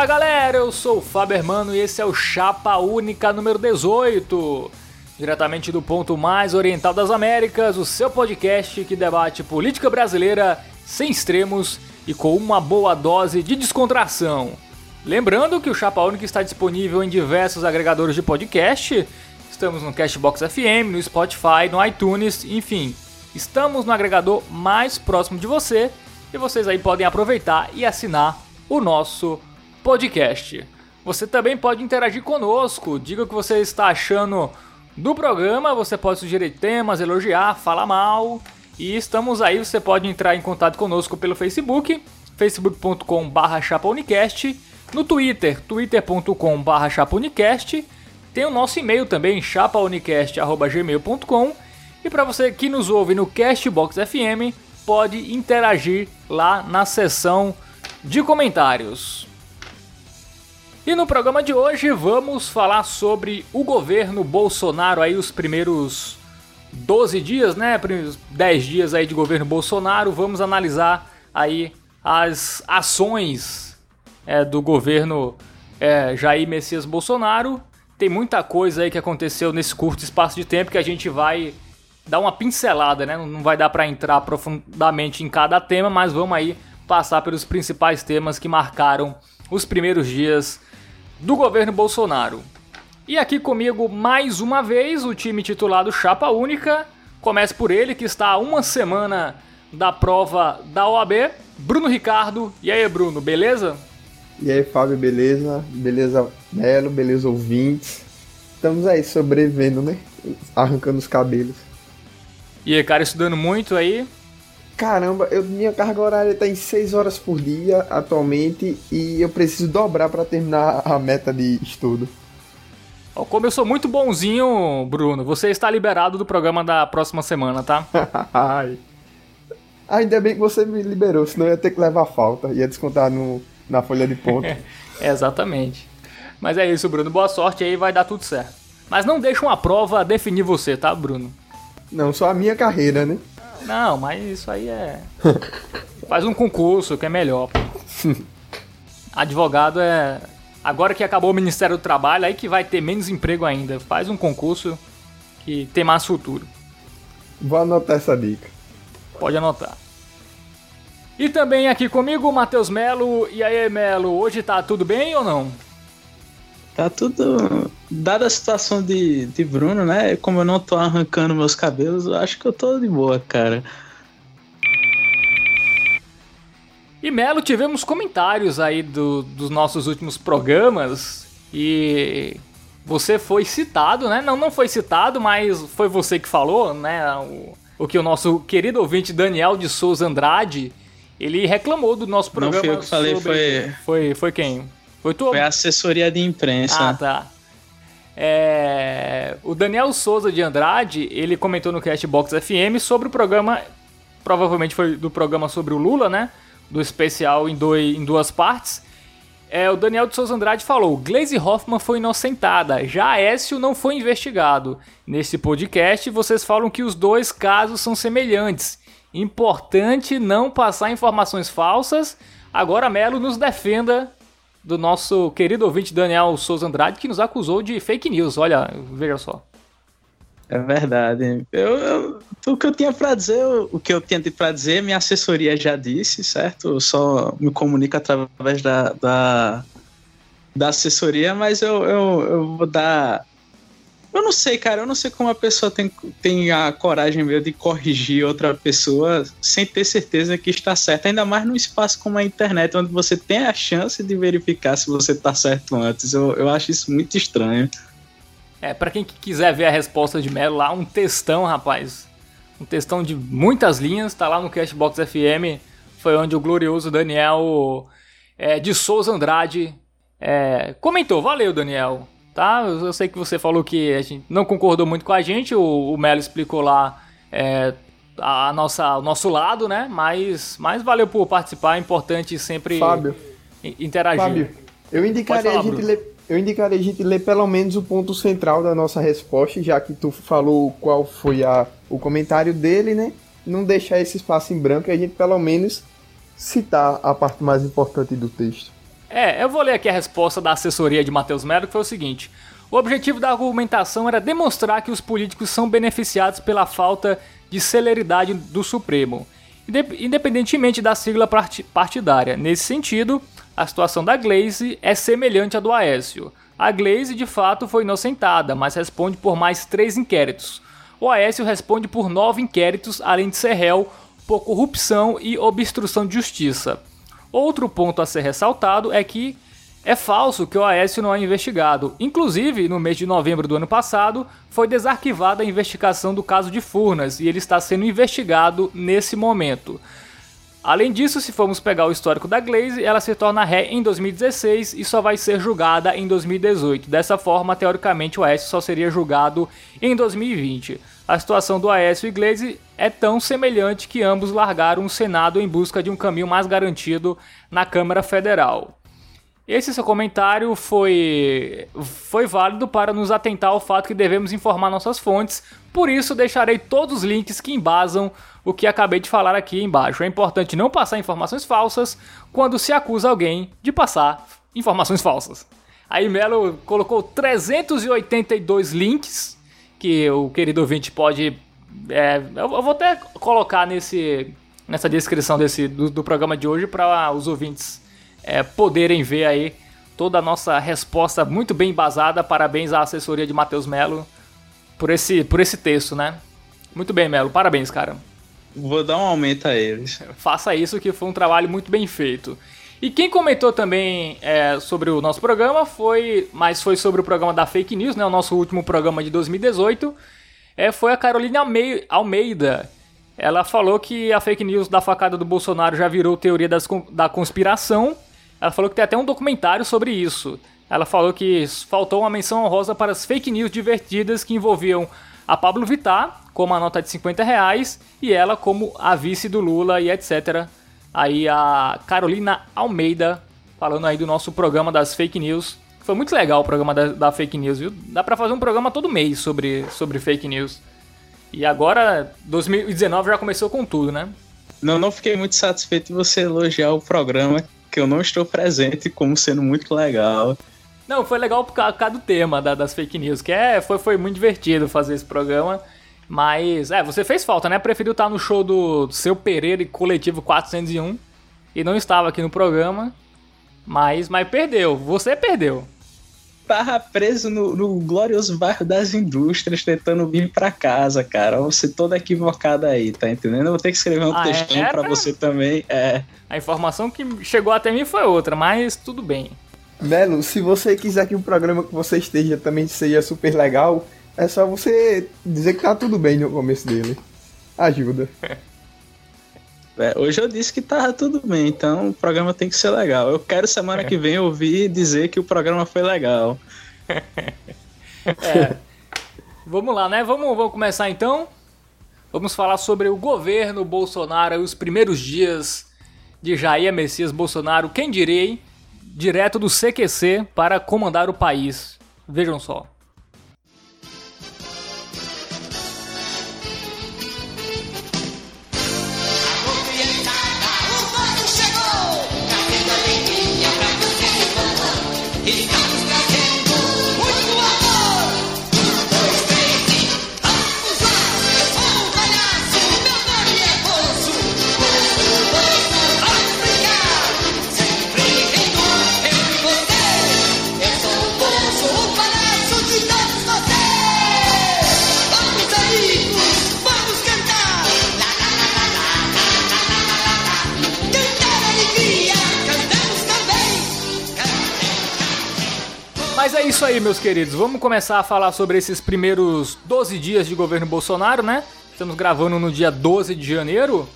Fala galera, eu sou o Hermano e esse é o Chapa Única número 18. Diretamente do ponto mais oriental das Américas, o seu podcast que debate política brasileira sem extremos e com uma boa dose de descontração. Lembrando que o Chapa Única está disponível em diversos agregadores de podcast. Estamos no Cashbox FM, no Spotify, no iTunes, enfim. Estamos no agregador mais próximo de você e vocês aí podem aproveitar e assinar o nosso podcast. Você também pode interagir conosco, diga o que você está achando do programa, você pode sugerir temas, elogiar, falar mal. E estamos aí, você pode entrar em contato conosco pelo Facebook, facebook.com.br chapaunicast, no Twitter, twitter.com.br chapaunicast, tem o nosso e-mail também, chapaunicast.gmail.com e para você que nos ouve no Castbox FM, pode interagir lá na seção de comentários. E no programa de hoje vamos falar sobre o governo Bolsonaro aí os primeiros 12 dias, né? 10 dias aí de governo Bolsonaro. Vamos analisar aí as ações é, do governo é, Jair Messias Bolsonaro. Tem muita coisa aí que aconteceu nesse curto espaço de tempo que a gente vai dar uma pincelada, né? Não vai dar para entrar profundamente em cada tema, mas vamos aí passar pelos principais temas que marcaram os primeiros dias do governo Bolsonaro. E aqui comigo mais uma vez o time titulado Chapa Única. Começa por ele que está a uma semana da prova da OAB, Bruno Ricardo. E aí, Bruno, beleza? E aí, Fábio, beleza? Beleza, Belo, beleza, ouvintes. Estamos aí sobrevivendo, né? Arrancando os cabelos. E aí, cara, estudando muito aí? Caramba, eu, minha carga horária está em 6 horas por dia atualmente e eu preciso dobrar para terminar a meta de estudo. Como eu sou muito bonzinho, Bruno, você está liberado do programa da próxima semana, tá? Ainda bem que você me liberou, senão eu ia ter que levar falta, ia descontar no, na folha de ponto. exatamente. Mas é isso, Bruno. Boa sorte aí, vai dar tudo certo. Mas não deixa uma prova definir você, tá, Bruno? Não, só a minha carreira, né? Não, mas isso aí é. Faz um concurso que é melhor. Advogado é. Agora que acabou o Ministério do Trabalho, aí que vai ter menos emprego ainda. Faz um concurso que tem mais futuro. Vou anotar essa dica. Pode anotar. E também aqui comigo o Matheus Melo. E aí, Melo, hoje tá tudo bem ou não? Tá tudo. Dada a situação de, de Bruno, né? Como eu não tô arrancando meus cabelos, eu acho que eu tô de boa, cara. E Melo, tivemos comentários aí do, dos nossos últimos programas e você foi citado, né? Não, não foi citado, mas foi você que falou, né? O, o que o nosso querido ouvinte Daniel de Souza Andrade, ele reclamou do nosso programa. Não foi eu que falei, sobre... foi... foi... Foi quem? Foi tu? Foi a assessoria de imprensa. Ah, tá. É... O Daniel Souza de Andrade, ele comentou no Castbox FM sobre o programa, provavelmente foi do programa sobre o Lula, né? Do especial em, dois, em duas partes. É, o Daniel de Souza Andrade falou: Glaze Hoffman foi inocentada, já Écio não foi investigado. Nesse podcast, vocês falam que os dois casos são semelhantes. Importante não passar informações falsas. Agora Melo nos defenda do nosso querido ouvinte Daniel Souza Andrade, que nos acusou de fake news. Olha, veja só. É verdade. Eu, eu, o que eu tinha para dizer, o que eu tinha para dizer, minha assessoria já disse, certo? Eu só me comunico através da, da, da assessoria, mas eu, eu, eu vou dar eu não sei, cara. Eu não sei como a pessoa tem, tem a coragem mesmo de corrigir outra pessoa sem ter certeza que está certo. Ainda mais num espaço como a internet, onde você tem a chance de verificar se você está certo antes. Eu, eu acho isso muito estranho. É, para quem quiser ver a resposta de Melo lá, um textão, rapaz. Um textão de muitas linhas, tá lá no Cashbox FM. Foi onde o glorioso Daniel é, de Souza Andrade é, comentou. Valeu, Daniel tá? Eu sei que você falou que a gente não concordou muito com a gente, o, o Melo explicou lá é, a nossa, o nosso lado, né? Mas, mas valeu por participar, é importante sempre Fábio, interagir. Fábio, eu indicaria, falar, a gente ler, eu indicaria a gente ler pelo menos o ponto central da nossa resposta, já que tu falou qual foi a, o comentário dele, né? Não deixar esse espaço em branco e a gente pelo menos citar a parte mais importante do texto. É, eu vou ler aqui a resposta da assessoria de Matheus Melo, que foi o seguinte: o objetivo da argumentação era demonstrar que os políticos são beneficiados pela falta de celeridade do Supremo, independentemente da sigla partidária. Nesse sentido, a situação da Glaze é semelhante à do Aécio. A Glaze, de fato, foi inocentada, mas responde por mais três inquéritos. O Aécio responde por nove inquéritos, além de ser réu por corrupção e obstrução de justiça. Outro ponto a ser ressaltado é que é falso que o Aécio não é investigado. Inclusive, no mês de novembro do ano passado, foi desarquivada a investigação do caso de Furnas e ele está sendo investigado nesse momento. Além disso, se formos pegar o histórico da Glaze, ela se torna ré em 2016 e só vai ser julgada em 2018. Dessa forma, teoricamente, o Aécio só seria julgado em 2020. A situação do Aécio e Glaze é tão semelhante que ambos largaram o Senado em busca de um caminho mais garantido na Câmara Federal. Esse seu comentário foi, foi válido para nos atentar ao fato que devemos informar nossas fontes, por isso deixarei todos os links que embasam o que acabei de falar aqui embaixo. É importante não passar informações falsas quando se acusa alguém de passar informações falsas. Aí Melo colocou 382 links que o querido ouvinte pode. É, eu vou até colocar nesse, nessa descrição desse, do, do programa de hoje para os ouvintes é, poderem ver aí toda a nossa resposta muito bem embasada. Parabéns à assessoria de Matheus Melo por esse, por esse texto, né? Muito bem, Melo. Parabéns, cara. Vou dar um aumento a eles. Faça isso, que foi um trabalho muito bem feito. E quem comentou também é, sobre o nosso programa foi, mas foi sobre o programa da fake news, né? O nosso último programa de 2018. É, foi a Carolina Almeida, ela falou que a fake news da facada do Bolsonaro já virou teoria das, da conspiração ela falou que tem até um documentário sobre isso. Ela falou que faltou uma menção honrosa para as fake news divertidas que envolviam a Pablo Vittar como a nota de 50 reais e ela como a vice do Lula e etc. Aí a Carolina Almeida falando aí do nosso programa das fake news. Foi muito legal o programa da, da fake news, viu? Dá pra fazer um programa todo mês sobre, sobre fake news. E agora, 2019 já começou com tudo, né? Não, não fiquei muito satisfeito de você elogiar o programa que eu não estou presente como sendo muito legal. Não, foi legal por causa do tema da, das fake news, que é, foi, foi muito divertido fazer esse programa. Mas, é, você fez falta, né? Preferiu estar no show do, do seu Pereira e Coletivo 401 e não estava aqui no programa. Mas, mas perdeu, você perdeu. Tava preso no, no glorioso bairro das indústrias tentando vir para casa, cara. Você toda equivocada aí, tá entendendo? Eu vou ter que escrever um ah, textão é? para você também. É. A informação que chegou até mim foi outra, mas tudo bem. Melo, se você quiser que o programa que você esteja também seja super legal, é só você dizer que tá tudo bem no começo dele. Ajuda. É, hoje eu disse que tava tudo bem, então o programa tem que ser legal. Eu quero semana que vem ouvir dizer que o programa foi legal. é. Vamos lá, né? Vamos, vamos começar então. Vamos falar sobre o governo Bolsonaro e os primeiros dias de Jair Messias Bolsonaro, quem direi, direto do CQC para comandar o país. Vejam só. Isso aí, meus queridos. Vamos começar a falar sobre esses primeiros 12 dias de governo Bolsonaro, né? Estamos gravando no dia 12 de janeiro.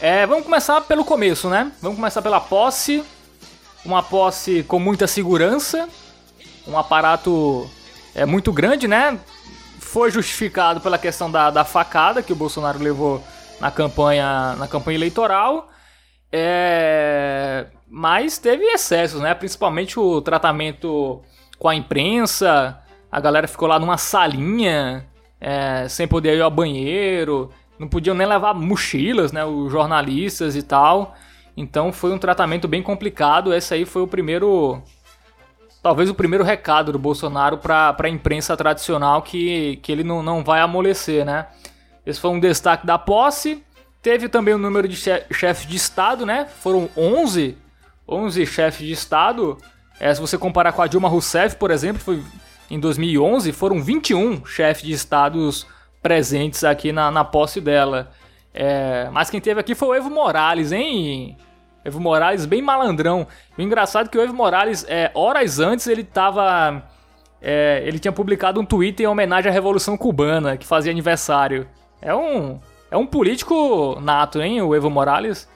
É, vamos começar pelo começo, né? Vamos começar pela posse. Uma posse com muita segurança. Um aparato é, muito grande, né? Foi justificado pela questão da, da facada que o Bolsonaro levou na campanha, na campanha eleitoral. É, mas teve excessos, né? Principalmente o tratamento com a imprensa, a galera ficou lá numa salinha, é, sem poder ir ao banheiro, não podiam nem levar mochilas, né, os jornalistas e tal. Então foi um tratamento bem complicado. Esse aí foi o primeiro. Talvez o primeiro recado do Bolsonaro para a imprensa tradicional que, que ele não, não vai amolecer, né? Esse foi um destaque da posse. Teve também o número de chefes de Estado, né? Foram 11, 11 chefes de Estado. É, se você comparar com a Dilma Rousseff, por exemplo, foi em 2011, foram 21 chefes de Estados presentes aqui na, na posse dela. É, mas quem teve aqui foi o Evo Morales, hein? Evo Morales bem malandrão. O engraçado é que o Evo Morales, é, horas antes, ele tava. É, ele tinha publicado um tweet em homenagem à Revolução Cubana, que fazia aniversário. É um. É um político nato, hein, o Evo Morales.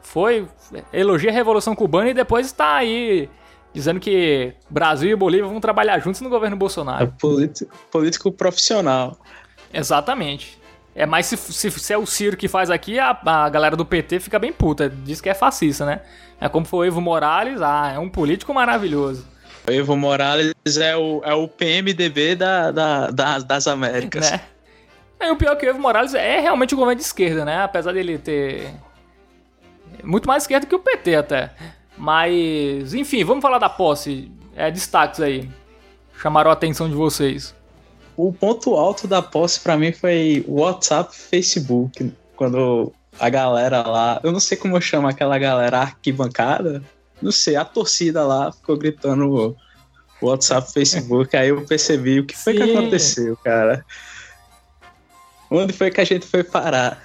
Foi. Elogia a Revolução Cubana e depois está aí dizendo que Brasil e Bolívia vão trabalhar juntos no governo Bolsonaro. É político, político profissional. Exatamente. É, mas se, se, se, é o Ciro que faz aqui, a, a galera do PT fica bem puta. Diz que é fascista, né? É como foi o Evo Morales, ah, é um político maravilhoso. O Evo Morales é o, é o PMDB da, da, da das Américas. Né? E o pior é que o Evo Morales é realmente um governo de esquerda, né? Apesar dele ter. Muito mais esquerda que o PT até. Mas, enfim, vamos falar da posse. É, destaques aí. Chamaram a atenção de vocês o ponto alto da posse para mim foi WhatsApp, Facebook, quando a galera lá, eu não sei como eu chamo aquela galera arquibancada, não sei, a torcida lá ficou gritando WhatsApp, Facebook, aí eu percebi o que foi Sim. que aconteceu, cara. Onde foi que a gente foi parar?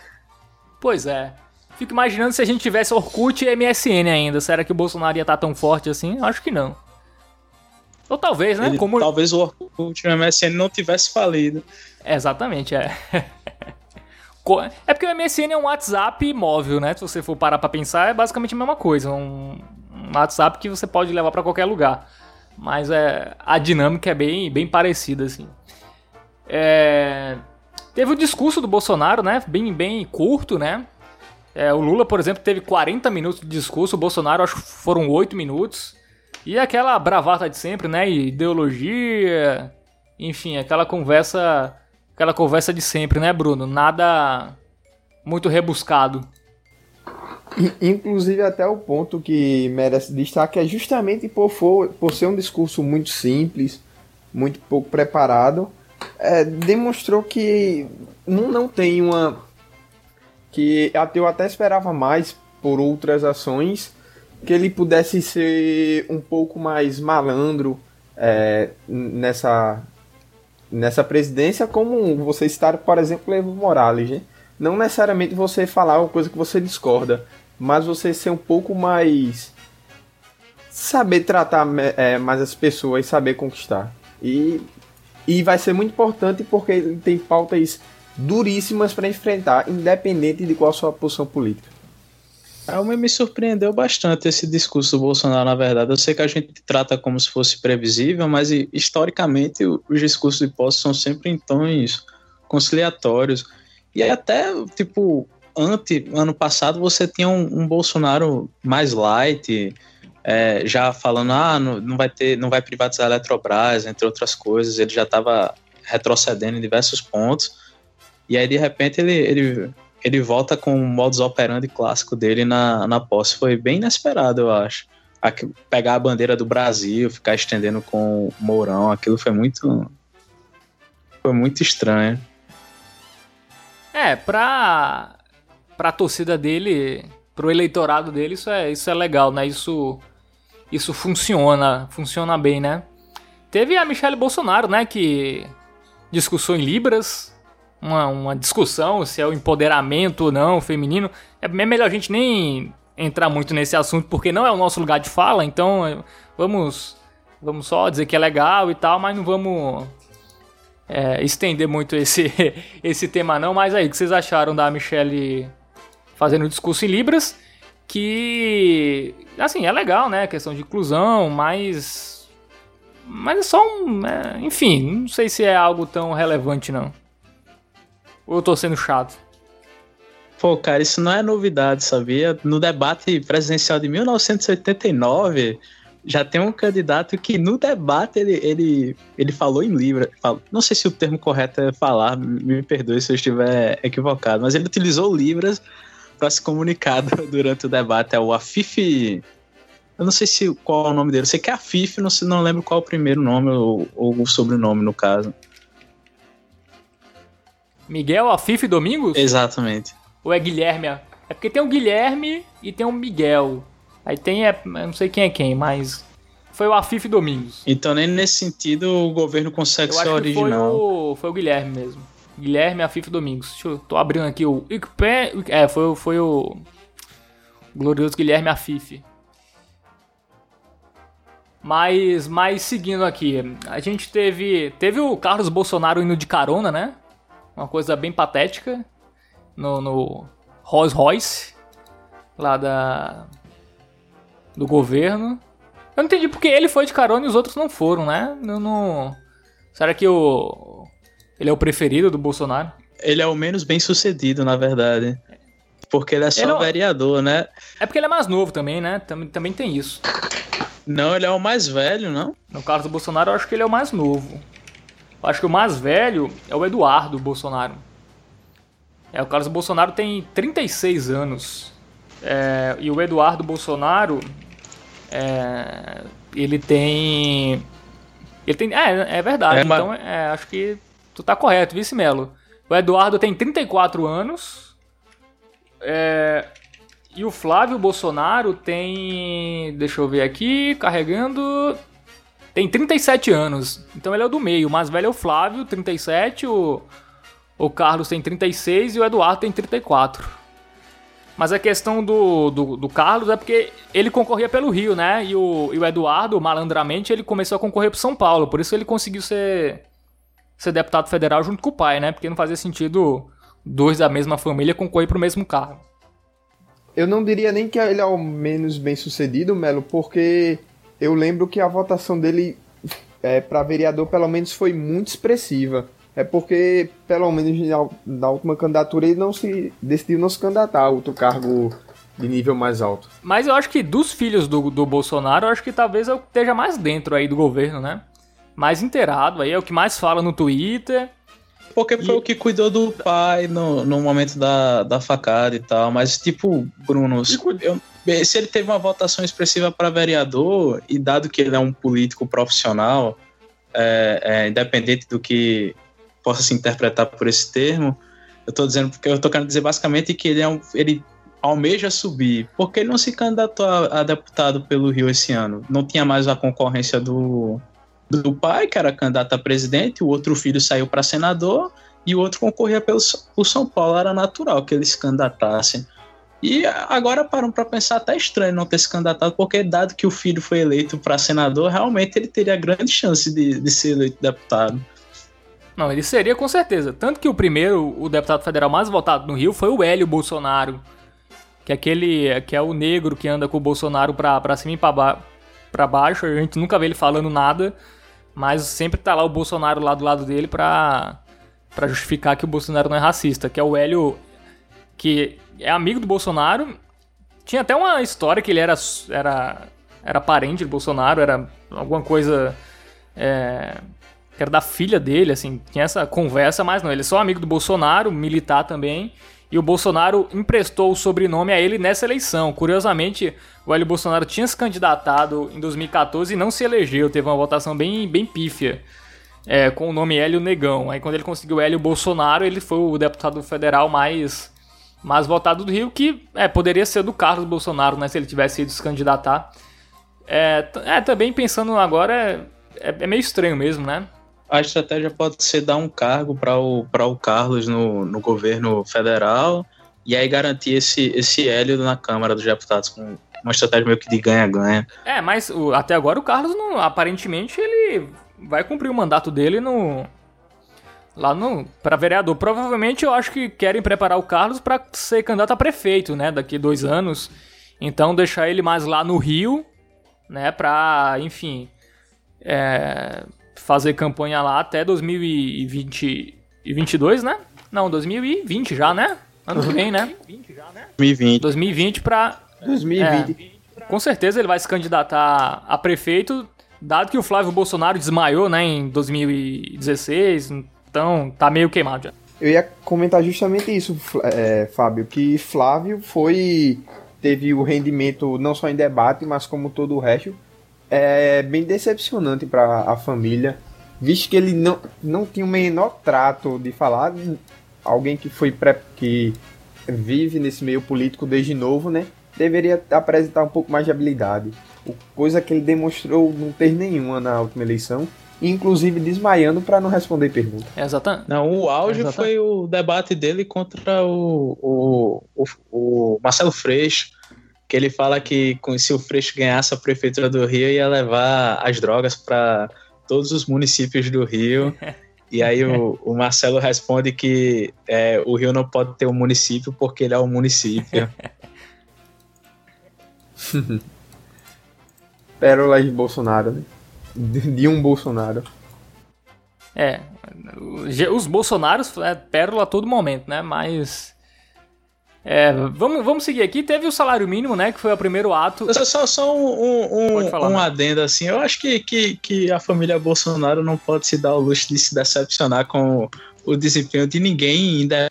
Pois é. Fico imaginando se a gente tivesse Orkut e MSN ainda. Será que o Bolsonaro ia estar tão forte assim? Acho que não. Ou talvez, né? Ele, Como... Talvez o Orkut e o MSN não tivesse falido. Exatamente, é. É porque o MSN é um WhatsApp móvel, né? Se você for parar pra pensar, é basicamente a mesma coisa. Um, um WhatsApp que você pode levar para qualquer lugar. Mas é, a dinâmica é bem, bem parecida, assim. É, teve o discurso do Bolsonaro, né? Bem, bem curto, né? É, o Lula, por exemplo, teve 40 minutos de discurso. O Bolsonaro, acho que foram 8 minutos. E aquela bravata de sempre, né? Ideologia, enfim, aquela conversa, aquela conversa de sempre, né, Bruno? Nada muito rebuscado. Inclusive até o ponto que merece destaque é justamente por, for, por ser um discurso muito simples, muito pouco preparado, é, demonstrou que não, não tem uma que eu até esperava mais por outras ações que ele pudesse ser um pouco mais malandro é, nessa, nessa presidência, como você estar, por exemplo, Evo Morales. Né? Não necessariamente você falar uma coisa que você discorda, mas você ser um pouco mais. saber tratar é, mais as pessoas, saber conquistar. E, e vai ser muito importante porque ele tem pautas duríssimas para enfrentar, independente de qual sua posição política. É, me surpreendeu bastante esse discurso do Bolsonaro, na verdade. Eu sei que a gente trata como se fosse previsível, mas historicamente os discursos de posse são sempre em tons conciliatórios. E até, tipo, ante, ano passado você tinha um, um Bolsonaro mais light, é, já falando, ah, não, não, vai ter, não vai privatizar a Eletrobras, entre outras coisas. Ele já estava retrocedendo em diversos pontos. E aí, de repente, ele, ele ele volta com o modus operandi clássico dele na, na posse. Foi bem inesperado, eu acho. pegar a bandeira do Brasil, ficar estendendo com o Mourão, aquilo foi muito. Foi muito estranho. É, pra, pra torcida dele, pro eleitorado dele, isso é, isso é legal, né? Isso, isso funciona, funciona bem, né? Teve a Michelle Bolsonaro, né? Que discussou em Libras, uma, uma discussão se é o empoderamento ou não feminino. É melhor a gente nem entrar muito nesse assunto porque não é o nosso lugar de fala, então é, vamos vamos só dizer que é legal e tal, mas não vamos é, estender muito esse, esse tema não. Mas aí, o que vocês acharam da Michelle fazendo o discurso em Libras? Que, assim, é legal, né? Questão de inclusão, mas... Mas é só um... É, enfim, não sei se é algo tão relevante, não. Ou eu tô sendo chato? Pô, cara, isso não é novidade, sabia? No debate presidencial de 1989, já tem um candidato que no debate ele, ele, ele falou em Libra. Não sei se o termo correto é falar, me perdoe se eu estiver equivocado, mas ele utilizou Libras para se comunicar durante o debate. É o Afif. Eu não sei se qual é o nome dele. Eu sei que é Afif, não, não lembro qual é o primeiro nome ou, ou o sobrenome, no caso. Miguel Afif Domingos? Exatamente. Ou é Guilherme? É porque tem o Guilherme e tem o Miguel. Aí tem, é, não sei quem é quem, mas foi o Afif Domingos. Então nem nesse sentido o governo consegue ser original. Foi o, foi o Guilherme mesmo. Guilherme Afif Domingos. Deixa eu, tô abrindo aqui o É, foi, foi o glorioso Guilherme Afif. Mas, mas seguindo aqui, a gente teve teve o Carlos Bolsonaro indo de carona, né? Uma coisa bem patética no, no Rolls Royce lá da do governo. Eu não entendi porque ele foi de carona e os outros não foram, né? Eu não Será que o ele é o preferido do Bolsonaro? Ele é o menos bem sucedido, na verdade. Porque ele é só ele não... vereador, né? É porque ele é mais novo também, né? Também, também tem isso. Não, ele é o mais velho, não? No caso do Bolsonaro, eu acho que ele é o mais novo. Eu acho que o mais velho é o Eduardo Bolsonaro. É, o Carlos Bolsonaro tem 36 anos. É, e o Eduardo Bolsonaro. É, ele tem. Ele tem. É, é verdade. É, então, é, acho que Tu tá correto, Vice Melo. O Eduardo tem 34 anos. É, e o Flávio Bolsonaro tem. Deixa eu ver aqui, carregando. Tem 37 anos. Então ele é o do meio. O mais velho é o Flávio, 37. O, o Carlos tem 36 e o Eduardo tem 34. Mas a questão do, do, do, Carlos é porque ele concorria pelo Rio, né? E o, e o Eduardo, malandramente, ele começou a concorrer pro São Paulo. Por isso ele conseguiu ser ser deputado federal junto com o pai, né? Porque não fazia sentido dois da mesma família concorrer para o mesmo cargo. Eu não diria nem que ele é o menos bem sucedido, Melo, porque eu lembro que a votação dele é, para vereador pelo menos foi muito expressiva. É porque, pelo menos na última candidatura, ele não se decidiu não se candidatar a outro cargo de nível mais alto. Mas eu acho que dos filhos do, do Bolsonaro, eu acho que talvez eu esteja mais dentro aí do governo, né? mais inteirado, aí é o que mais fala no Twitter. Porque foi e... o que cuidou do pai no, no momento da, da facada e tal. Mas, tipo, Bruno, eu, se ele teve uma votação expressiva para vereador, e dado que ele é um político profissional, é, é, independente do que possa se interpretar por esse termo, eu tô dizendo porque eu tô querendo dizer basicamente que ele é um. Ele almeja subir, porque ele não se candidatou a, a deputado pelo Rio esse ano. Não tinha mais a concorrência do, do pai, que era candidato a presidente, o outro filho saiu para senador e o outro concorria pelo por São Paulo. Era natural que eles se candidatassem. E agora param para pensar até estranho não ter se candidatado, porque dado que o filho foi eleito para senador, realmente ele teria grande chance de, de ser eleito deputado. Não, ele seria com certeza. Tanto que o primeiro, o deputado federal mais votado no Rio foi o Hélio Bolsonaro. Que é aquele que é o negro que anda com o Bolsonaro pra, pra cima e pra, ba pra baixo. A gente nunca vê ele falando nada. Mas sempre tá lá o Bolsonaro lá do lado dele pra, pra justificar que o Bolsonaro não é racista. Que é o Hélio, que é amigo do Bolsonaro. Tinha até uma história que ele era, era, era parente do Bolsonaro, era alguma coisa. É, que era da filha dele, assim. Tinha essa conversa, mas não. Ele é só amigo do Bolsonaro, militar também e o Bolsonaro emprestou o sobrenome a ele nessa eleição. Curiosamente, o Hélio Bolsonaro tinha se candidatado em 2014 e não se elegeu, teve uma votação bem, bem pífia. É, com o nome Hélio Negão. Aí quando ele conseguiu Hélio Bolsonaro, ele foi o deputado federal mais, mais votado do Rio, que é, poderia ser do Carlos Bolsonaro, né, se ele tivesse ido se candidatar. É, é também pensando agora, é, é meio estranho mesmo, né? a estratégia pode ser dar um cargo para o, o Carlos no, no governo federal e aí garantir esse, esse Hélio na Câmara dos Deputados com uma estratégia meio que de ganha-ganha. É, mas o, até agora o Carlos, não, aparentemente, ele vai cumprir o mandato dele no lá no para vereador. Provavelmente eu acho que querem preparar o Carlos para ser candidato a prefeito, né, daqui dois anos. Então deixar ele mais lá no Rio, né, para enfim, é, fazer campanha lá até 2022, né? Não, 2020 já, né? Ano que vem, né? 2020. 2020 pra. 2020. É, com certeza ele vai se candidatar a prefeito, dado que o Flávio Bolsonaro desmaiou, né, em 2016, então tá meio queimado já. Eu ia comentar justamente isso, é, Fábio, que Flávio foi teve o rendimento não só em debate, mas como todo o resto, é bem decepcionante para a família, visto que ele não, não tinha o menor trato de falar, alguém que foi pré, que vive nesse meio político desde novo, né? Deveria apresentar um pouco mais de habilidade, coisa que ele demonstrou não ter nenhuma na última eleição inclusive desmaiando para não responder pergunta. Exatamente. Não, o auge Exatamente. foi o debate dele contra o, o, o, o, Marcelo Freixo, que ele fala que se o Freixo ganhasse a prefeitura do Rio ia levar as drogas para todos os municípios do Rio. E aí o, o Marcelo responde que é, o Rio não pode ter um município porque ele é um município. Pérola de Bolsonaro, né? De um Bolsonaro. É, os Bolsonaros é pérola a todo momento, né? Mas. É, vamos, vamos seguir aqui. Teve o salário mínimo, né? Que foi o primeiro ato. Só, só, só um, um, falar, um adendo, assim. Eu acho que, que, que a família Bolsonaro não pode se dar o luxo de se decepcionar com o desempenho de ninguém ainda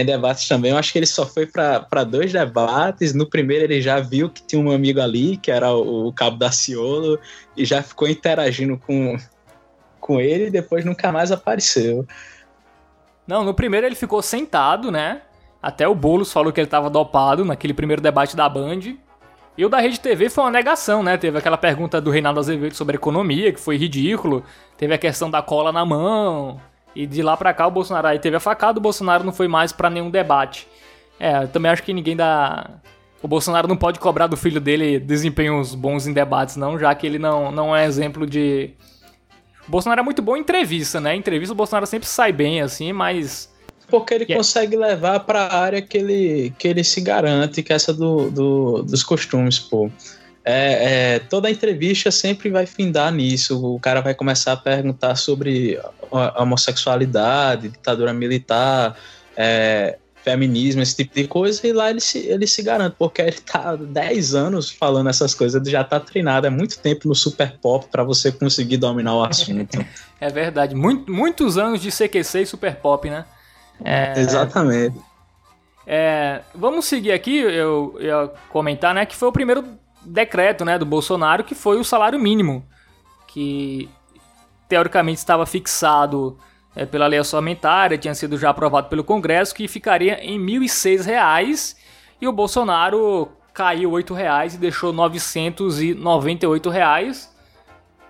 em debates também. Eu acho que ele só foi para dois debates. No primeiro ele já viu que tinha um amigo ali, que era o, o Cabo Daciolo, e já ficou interagindo com, com ele e depois nunca mais apareceu. Não, no primeiro ele ficou sentado, né? Até o Boulos falou que ele estava dopado naquele primeiro debate da Band. E o da Rede TV foi uma negação, né? Teve aquela pergunta do Reinaldo Azevedo sobre economia, que foi ridículo. Teve a questão da cola na mão. E de lá pra cá o Bolsonaro aí teve a facada, o Bolsonaro não foi mais para nenhum debate. É, eu também acho que ninguém dá. O Bolsonaro não pode cobrar do filho dele desempenhos bons em debates, não, já que ele não, não é exemplo de. O Bolsonaro é muito bom em entrevista, né? Em entrevista o Bolsonaro sempre sai bem, assim, mas. Porque ele yeah. consegue levar para a área que ele, que ele se garante, que é essa do, do dos costumes, pô é, é, toda entrevista sempre vai findar nisso. O cara vai começar a perguntar sobre homossexualidade, ditadura militar, é, feminismo, esse tipo de coisa, e lá ele se, ele se garante, porque ele tá 10 anos falando essas coisas, ele já tá treinado, é muito tempo no super pop para você conseguir dominar o assunto. é verdade, muito, muitos anos de CQC e super pop, né? É, Exatamente. É, vamos seguir aqui, eu ia comentar, né, que foi o primeiro decreto né, do Bolsonaro, que foi o salário mínimo, que teoricamente estava fixado é, pela lei orçamentária, tinha sido já aprovado pelo Congresso, que ficaria em R$ 1.006, e o Bolsonaro caiu R$ 8,00 e deixou 998 reais.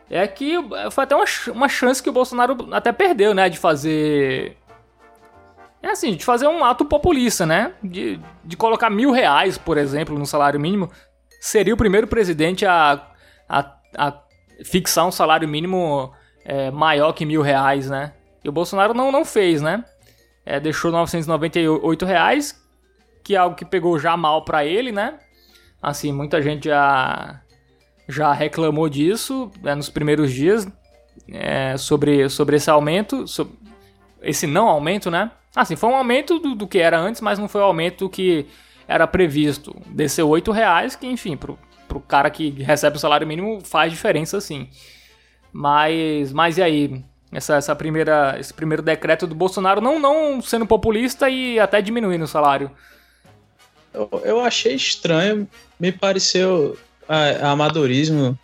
É que foi até uma, uma chance que o Bolsonaro até perdeu, né, de fazer é assim, de fazer um ato populista, né? De, de colocar mil reais, por exemplo, no salário mínimo seria o primeiro presidente a, a, a fixar um salário mínimo é, maior que mil reais, né? E o Bolsonaro não, não fez, né? É, deixou 998 reais, que é algo que pegou já mal para ele, né? Assim, muita gente já, já reclamou disso né, nos primeiros dias é, sobre, sobre esse aumento, sobre esse não aumento, né? Assim, foi um aumento do, do que era antes, mas não foi o aumento que era previsto descer 8 reais, que enfim, pro, pro cara que recebe o salário mínimo faz diferença sim. Mas, mas e aí? Essa, essa primeira, esse primeiro decreto do Bolsonaro não, não sendo populista e até diminuindo o salário. Eu, eu achei estranho, me pareceu é, amadorismo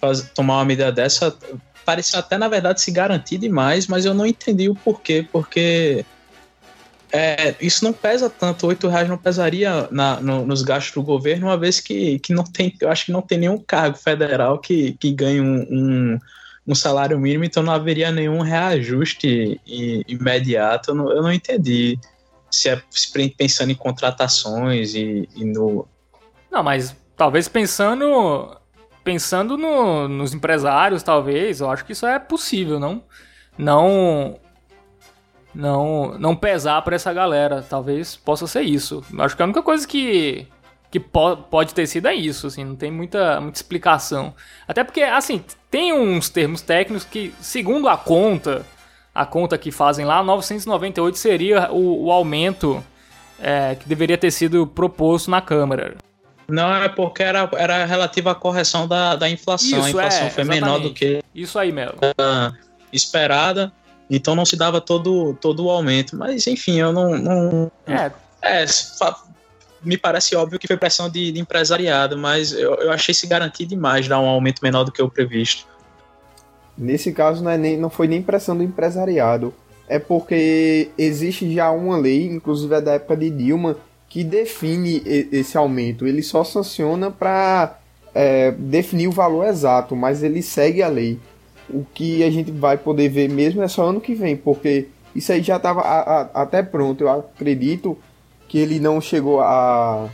faz, tomar uma medida dessa. Pareceu até, na verdade, se garantir demais, mas eu não entendi o porquê, porque é, isso não pesa tanto, oito reais não pesaria na, no, nos gastos do governo, uma vez que, que não tem, eu acho que não tem nenhum cargo federal que, que ganhe um, um, um salário mínimo, então não haveria nenhum reajuste imediato. Eu não, eu não entendi se é pensando em contratações e, e no. Não, mas talvez pensando pensando no, nos empresários, talvez, eu acho que isso é possível, não? Não não não pesar para essa galera. Talvez possa ser isso. Acho que a única coisa que que po pode ter sido é isso, assim, não tem muita, muita explicação. Até porque, assim, tem uns termos técnicos que, segundo a conta, a conta que fazem lá, 998 seria o, o aumento é, que deveria ter sido proposto na Câmara. Não, é porque era, era relativo à correção da, da inflação. Isso, a inflação é, foi menor do que. Isso aí, Melo. esperada. Então não se dava todo, todo o aumento. Mas enfim, eu não. não é. é me parece óbvio que foi pressão de, de empresariado, mas eu, eu achei se garantir demais dar um aumento menor do que o previsto. Nesse caso não, é nem, não foi nem pressão do empresariado, é porque existe já uma lei, inclusive é da época de Dilma, que define esse aumento. Ele só sanciona para é, definir o valor exato, mas ele segue a lei. O que a gente vai poder ver mesmo é só ano que vem, porque isso aí já estava até pronto. Eu acredito que ele não chegou a.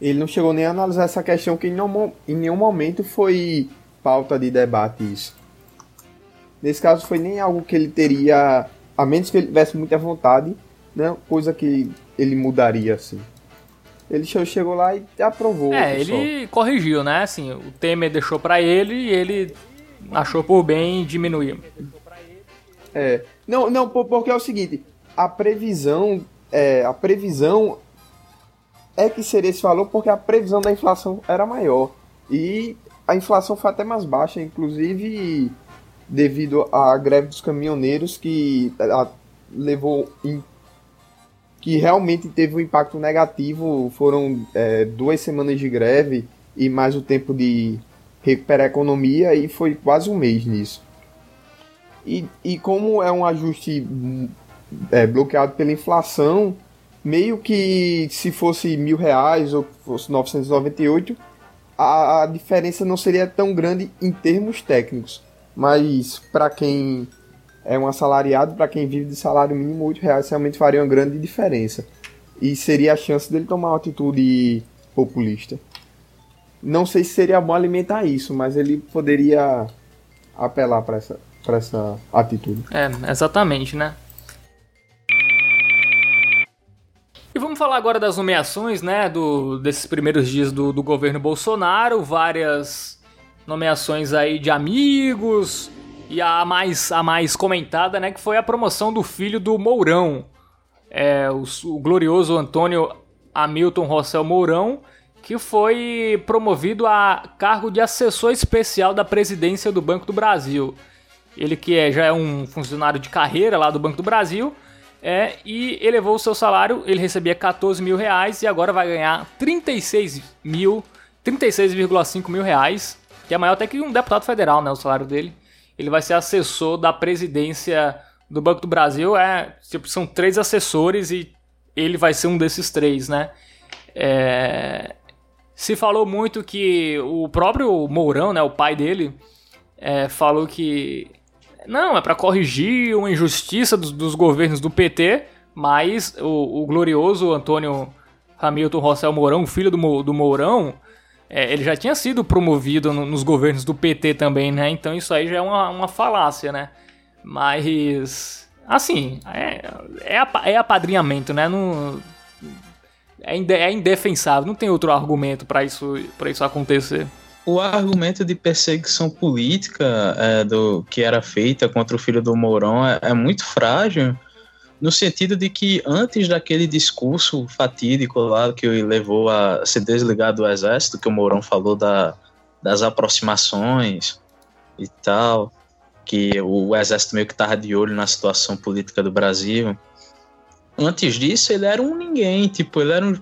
Ele não chegou nem a analisar essa questão, que em nenhum, em nenhum momento foi pauta de debate isso. Nesse caso, foi nem algo que ele teria, a menos que ele tivesse muita vontade, né? coisa que ele mudaria assim. Ele chegou lá e aprovou. É, ele só. corrigiu, né? Assim, o Temer deixou para ele e ele achou por bem diminuir. É. Não, não, porque é o seguinte, a previsão é, a previsão é que seria esse valor porque a previsão da inflação era maior. E a inflação foi até mais baixa, inclusive devido à greve dos caminhoneiros que a, levou em, que realmente teve um impacto negativo. Foram é, duas semanas de greve e mais o tempo de recuperar a economia e foi quase um mês nisso. E, e como é um ajuste é, bloqueado pela inflação, meio que se fosse mil reais ou fosse 998, a, a diferença não seria tão grande em termos técnicos. Mas para quem é um assalariado, para quem vive de salário mínimo, 8 reais realmente faria uma grande diferença. E seria a chance dele tomar uma atitude populista. Não sei se seria bom alimentar isso, mas ele poderia apelar para essa, essa atitude. É, exatamente, né? E vamos falar agora das nomeações, né, do, desses primeiros dias do, do governo Bolsonaro, várias nomeações aí de amigos, e a mais, a mais comentada, né, que foi a promoção do filho do Mourão, é, o, o glorioso Antônio Hamilton Rossel Mourão, que foi promovido a cargo de assessor especial da presidência do Banco do Brasil. Ele que é, já é um funcionário de carreira lá do Banco do Brasil, é, e elevou o seu salário, ele recebia 14 mil reais e agora vai ganhar 36 mil, 36,5 mil reais, que é maior até que um deputado federal, né, o salário dele. Ele vai ser assessor da presidência do Banco do Brasil, é, tipo, são três assessores e ele vai ser um desses três, né. É, se falou muito que o próprio Mourão, né, o pai dele, é, falou que não, é para corrigir uma injustiça dos, dos, governos do PT, mas o, o glorioso Antônio Hamilton Rossel Mourão, filho do, do Mourão, é, ele já tinha sido promovido no, nos governos do PT também, né? Então isso aí já é uma, uma falácia, né? Mas, assim, é, é, é apadrinhamento, né? Não, é, é indefensável, não tem outro argumento para isso, isso acontecer o argumento de perseguição política é, do que era feita contra o filho do Mourão é, é, muito frágil, no sentido de que antes daquele discurso fatídico lá que levou a ser desligado do exército, que o Mourão falou da, das aproximações e tal, que o exército meio que estava de olho na situação política do Brasil. Antes disso, ele era um ninguém, tipo, ele era um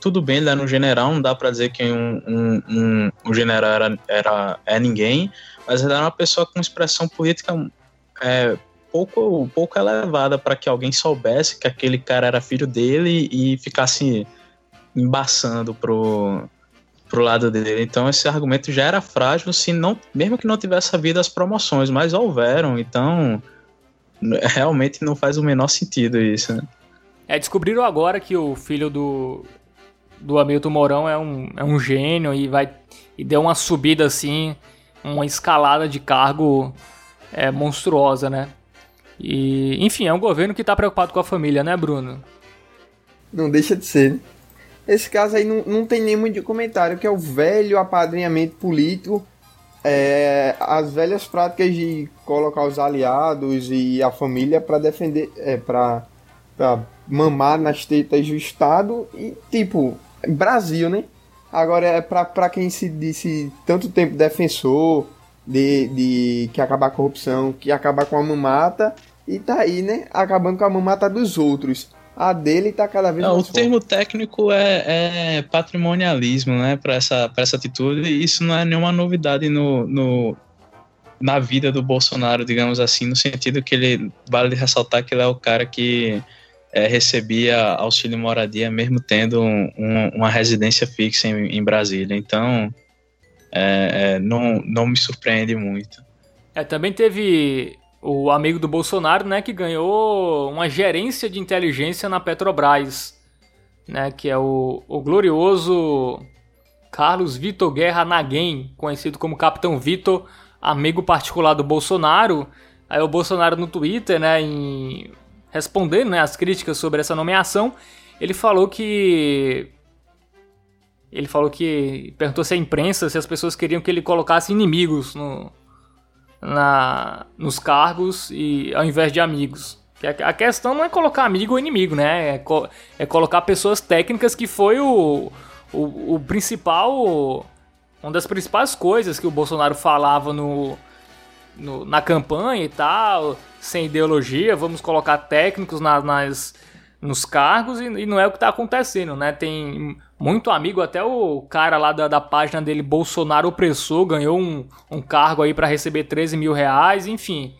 tudo bem, ele era um general, não dá para dizer que um, um, um, um, general era, era é ninguém, mas ele era uma pessoa com expressão política é, pouco, pouco elevada para que alguém soubesse que aquele cara era filho dele e ficasse embaçando pro, pro lado dele. Então esse argumento já era frágil, se não, mesmo que não tivesse havido as promoções, mas houveram, então realmente não faz o menor sentido isso, né? É, descobriram agora que o filho do, do Hamilton Mourão é um, é um gênio e vai e deu uma subida assim, uma escalada de cargo é, monstruosa, né? E, enfim, é um governo que está preocupado com a família, né, Bruno? Não deixa de ser. Esse caso aí não, não tem nem muito de comentário, que é o velho apadrinhamento político, é, as velhas práticas de colocar os aliados e a família para defender, é, para mamar nas tetas do Estado e, tipo, Brasil, né? Agora, é pra, pra quem se disse tanto tempo defensor de, de que acabar a corrupção, que acabar com a mamata, e tá aí, né, acabando com a mamata dos outros. A dele tá cada vez não, mais O termo técnico é, é patrimonialismo, né, para essa, pra essa atitude, e isso não é nenhuma novidade no, no, na vida do Bolsonaro, digamos assim, no sentido que ele, vale ressaltar que ele é o cara que é, recebia auxílio moradia mesmo tendo um, um, uma residência fixa em, em Brasília. Então, é, é, não, não me surpreende muito. É, também teve o amigo do Bolsonaro, né, que ganhou uma gerência de inteligência na Petrobras, né, que é o, o glorioso Carlos Vitor Guerra Naguen, conhecido como Capitão Vitor, amigo particular do Bolsonaro. Aí o Bolsonaro no Twitter, né, em, respondendo né, as críticas sobre essa nomeação, ele falou que ele falou que perguntou se a imprensa, se as pessoas queriam que ele colocasse inimigos no, na, nos cargos e ao invés de amigos. A questão não é colocar amigo ou inimigo, né? É, co é colocar pessoas técnicas que foi o, o, o, principal. Uma das principais coisas que o Bolsonaro falava no, no na campanha e tal, sem ideologia, vamos colocar técnicos na, nas, nos cargos e, e não é o que está acontecendo, né? Tem muito amigo, até o cara lá da, da página dele, Bolsonaro Opressor, ganhou um, um cargo aí para receber 13 mil reais, enfim.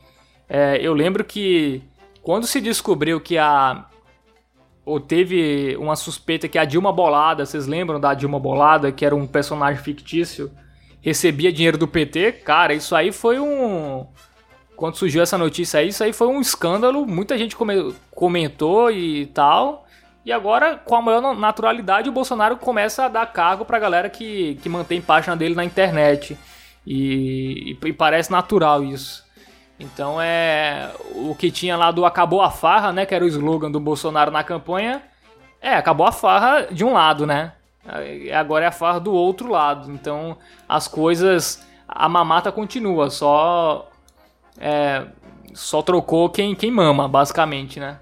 É, eu lembro que quando se descobriu que a. Ou teve uma suspeita que a Dilma Bolada, vocês lembram da Dilma Bolada, que era um personagem fictício, recebia dinheiro do PT? Cara, isso aí foi um. Quando surgiu essa notícia aí, isso aí foi um escândalo, muita gente comentou e tal. E agora, com a maior naturalidade, o Bolsonaro começa a dar cargo pra galera que, que mantém página dele na internet. E, e, e, parece natural isso. Então é. O que tinha lá do Acabou a Farra, né? Que era o slogan do Bolsonaro na campanha. É, acabou a farra de um lado, né? Agora é a farra do outro lado. Então as coisas. A mamata continua, só. É, só trocou quem, quem mama, basicamente, né?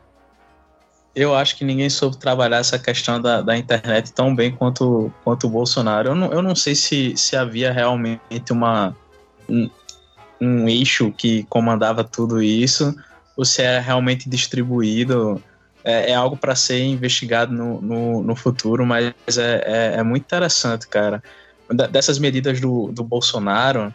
eu acho que ninguém soube trabalhar essa questão da, da internet tão bem quanto, quanto o Bolsonaro. Eu não, eu não sei se, se havia realmente uma, um, um eixo que comandava tudo isso, ou se é realmente distribuído. É, é algo para ser investigado no, no, no, futuro, mas é, é, é muito interessante, cara. Dessas medidas do, do Bolsonaro,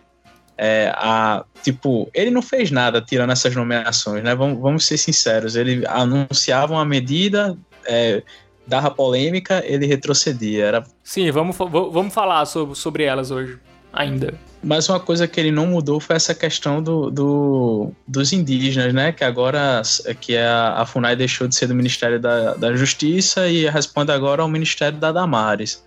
é, a, tipo, ele não fez nada tirando essas nomeações, né? Vamos, vamos ser sinceros. Ele anunciava uma medida, é, dava polêmica, ele retrocedia. Era... Sim, vamos, vamos falar sobre, sobre elas hoje, ainda. Mas uma coisa que ele não mudou foi essa questão do, do dos indígenas, né? Que agora que a, a FUNAI deixou de ser do Ministério da, da Justiça e responde agora ao Ministério da Damares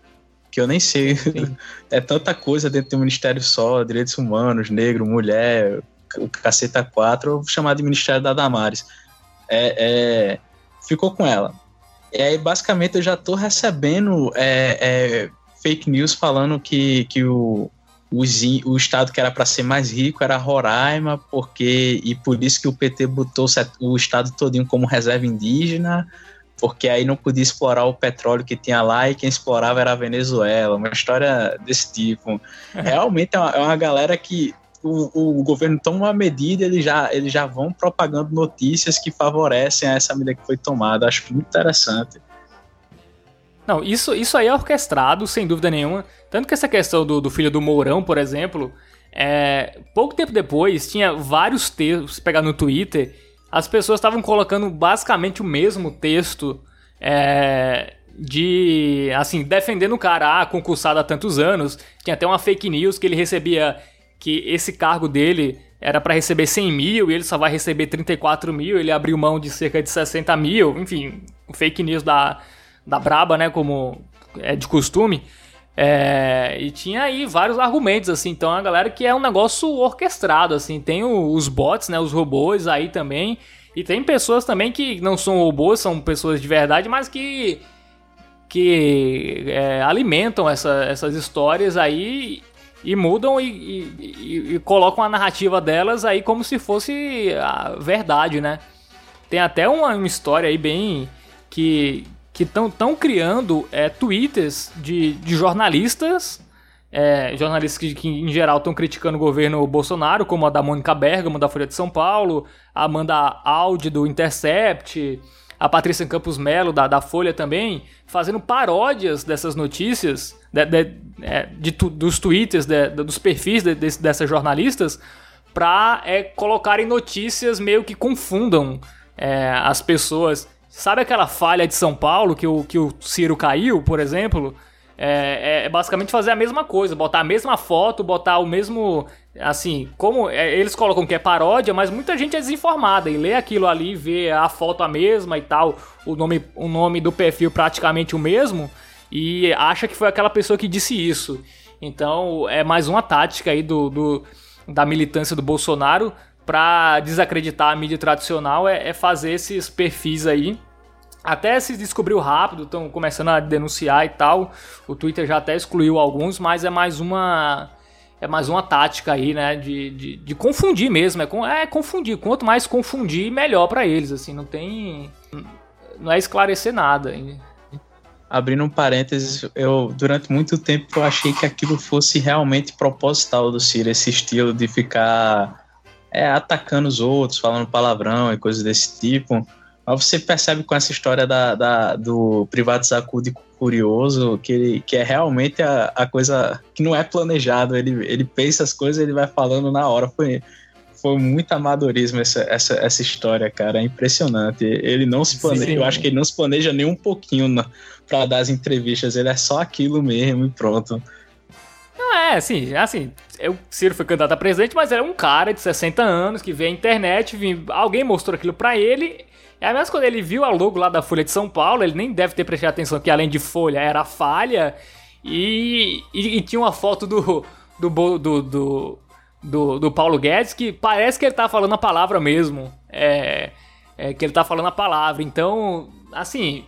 que eu nem sei. é tanta coisa dentro de um ministério só, direitos humanos, negro, mulher, o caceta 4, eu vou chamar de Ministério da Damares. É, é, ficou com ela. E aí, basicamente, eu já tô recebendo é, é fake news falando que, que o, o, o estado que era para ser mais rico era Roraima, porque e por isso que o PT botou o estado todinho como reserva indígena porque aí não podia explorar o petróleo que tinha lá e quem explorava era a Venezuela, uma história desse tipo. Realmente é uma, é uma galera que o, o, governo toma uma medida, eles já, eles já vão propagando notícias que favorecem essa medida que foi tomada. Acho muito interessante. Não, isso, isso aí é orquestrado, sem dúvida nenhuma. Tanto que essa questão do, do filho do Mourão, por exemplo, é, pouco tempo depois tinha vários textos, pegar no Twitter, as pessoas estavam colocando basicamente o mesmo texto é, de, assim, defendendo o cara, ah, concursado há tantos anos. Tinha até uma fake news que ele recebia, que esse cargo dele era para receber 100 mil e ele só vai receber 34 mil, ele abriu mão de cerca de 60 mil, enfim, fake news da, da Braba, né, como é de costume. É, e tinha aí vários argumentos, assim, então a galera que é um negócio orquestrado, assim, tem os bots, né, os robôs aí também, e tem pessoas também que não são robôs, são pessoas de verdade, mas que que é, alimentam essa, essas histórias aí e mudam e, e, e, colocam a narrativa delas aí como se fosse a verdade, né? Tem até uma, uma história aí bem que que estão criando é, twitters de, de jornalistas é, jornalistas que, que, em geral estão criticando o governo Bolsonaro, como a da Mônica Bergamo, da Folha de São Paulo, a Amanda Audi, do Intercept, a Patrícia Campos Melo, da, da Folha também, fazendo paródias dessas notícias, de, de, é, de, dos twitters, dos perfis dessas jornalistas, para é, colocarem notícias meio que confundam é, as pessoas. Sabe aquela falha de São Paulo que o, que o Ciro caiu, por exemplo? É, é, basicamente fazer a mesma coisa, botar a mesma foto, botar o mesmo. Assim, como é, eles colocam que é paródia, mas muita gente é desinformada e lê aquilo ali, vê a foto a mesma e tal, o nome, o nome do perfil praticamente o mesmo, e acha que foi aquela pessoa que disse isso. Então é mais uma tática aí do, do da militância do Bolsonaro para desacreditar a mídia tradicional é, é fazer esses perfis aí até se descobriu rápido, estão começando a denunciar e tal. O Twitter já até excluiu alguns, mas é mais uma é mais uma tática aí, né, de, de, de confundir mesmo, é, é, confundir. Quanto mais confundir, melhor para eles, assim, não tem não é esclarecer nada. Abrindo um parênteses, eu durante muito tempo eu achei que aquilo fosse realmente proposital do Ciro, esse estilo de ficar é, atacando os outros, falando palavrão e coisas desse tipo. Mas você percebe com essa história da, da do privatizar Cude curioso que, ele, que é realmente a, a coisa que não é planejado. Ele, ele pensa as coisas ele vai falando na hora. Foi, foi muito amadorismo essa, essa, essa história, cara. É impressionante. Ele não se planeja, Sim. eu acho que ele não se planeja nem um pouquinho para dar as entrevistas. Ele é só aquilo mesmo e pronto. Não é, assim, assim, o Ciro foi candidato a presidente, mas era um cara de 60 anos que vê a internet, alguém mostrou aquilo para ele, é mesmo quando ele viu a logo lá da Folha de São Paulo, ele nem deve ter prestado atenção que além de Folha era falha e, e, e tinha uma foto do do, do, do, do, do Paulo Guedes que parece que ele tá falando a palavra mesmo. É, é, que ele tá falando a palavra. Então, assim,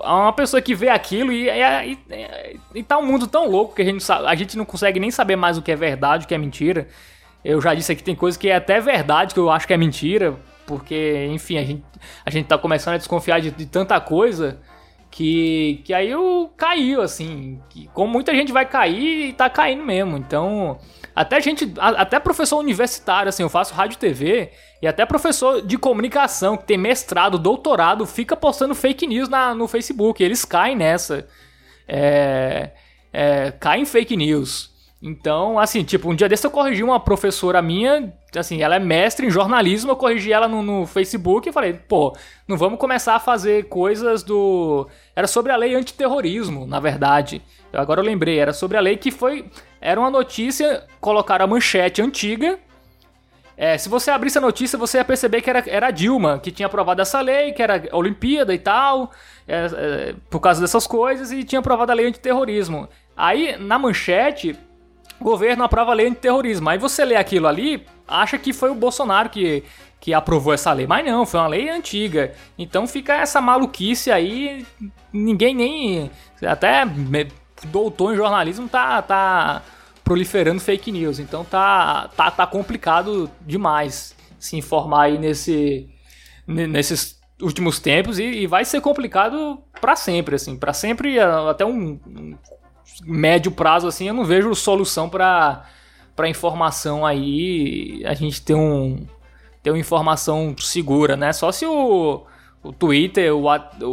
uma pessoa que vê aquilo e, e, e, e tá um mundo tão louco que a gente, a gente não consegue nem saber mais o que é verdade, o que é mentira. Eu já disse aqui, tem coisa que é até verdade que eu acho que é mentira, porque, enfim, a gente, a gente tá começando a desconfiar de, de tanta coisa que, que aí eu caiu, assim. Que, como muita gente vai cair e tá caindo mesmo. Então, até gente, até professor universitário, assim, eu faço rádio e TV, e até professor de comunicação, que tem mestrado, doutorado, fica postando fake news na, no Facebook. Eles caem nessa. É, é, caem em fake news. Então, assim, tipo, um dia desse eu corrigi uma professora minha, assim, ela é mestre em jornalismo, eu corrigi ela no, no Facebook e falei, pô, não vamos começar a fazer coisas do. Era sobre a lei antiterrorismo, na verdade. Eu, agora eu lembrei, era sobre a lei que foi. Era uma notícia, colocaram a manchete antiga. É, se você abrisse a notícia, você ia perceber que era, era a Dilma que tinha aprovado essa lei, que era Olimpíada e tal, é, é, por causa dessas coisas, e tinha aprovado a lei antiterrorismo. Aí, na manchete, governo aprova a lei antiterrorismo. Aí você lê aquilo ali, acha que foi o Bolsonaro que, que aprovou essa lei. Mas não, foi uma lei antiga. Então fica essa maluquice aí, ninguém nem. Até doutor em jornalismo tá, tá proliferando fake news. Então tá, tá, tá complicado demais se informar aí nesse, nesses últimos tempos e, e vai ser complicado para sempre, assim, para sempre até um, um médio prazo, assim, eu não vejo solução para para informação aí, a gente ter um ter uma informação segura, né? Só se o, o Twitter, o, o,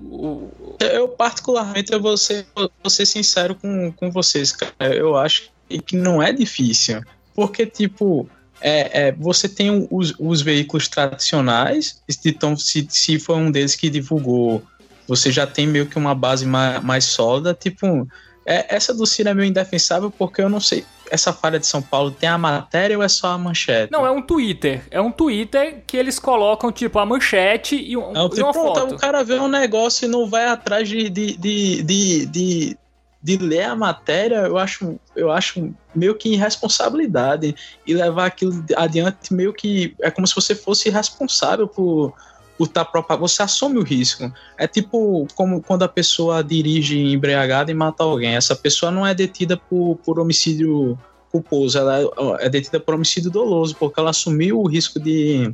o... Eu particularmente eu vou ser, vou ser sincero com, com vocês, cara. Eu acho que não é difícil. Porque, tipo, é, é, você tem os, os veículos tradicionais, então se, se foi um deles que divulgou, você já tem meio que uma base mais, mais sólida, tipo, é, essa do Ciro é meio indefensável porque eu não sei. Essa falha de São Paulo tem a matéria ou é só a manchete? Não, é um Twitter. É um Twitter que eles colocam, tipo, a manchete e, um, tipo, e uma pronto, foto. O cara vê um negócio e não vai atrás de, de, de, de, de, de ler a matéria, eu acho, eu acho meio que irresponsabilidade. E levar aquilo adiante meio que. É como se você fosse responsável por por estar propagando, você assume o risco. É tipo como quando a pessoa dirige embriagada e mata alguém. Essa pessoa não é detida por, por homicídio culposo, ela é, é detida por homicídio doloso, porque ela assumiu o risco de,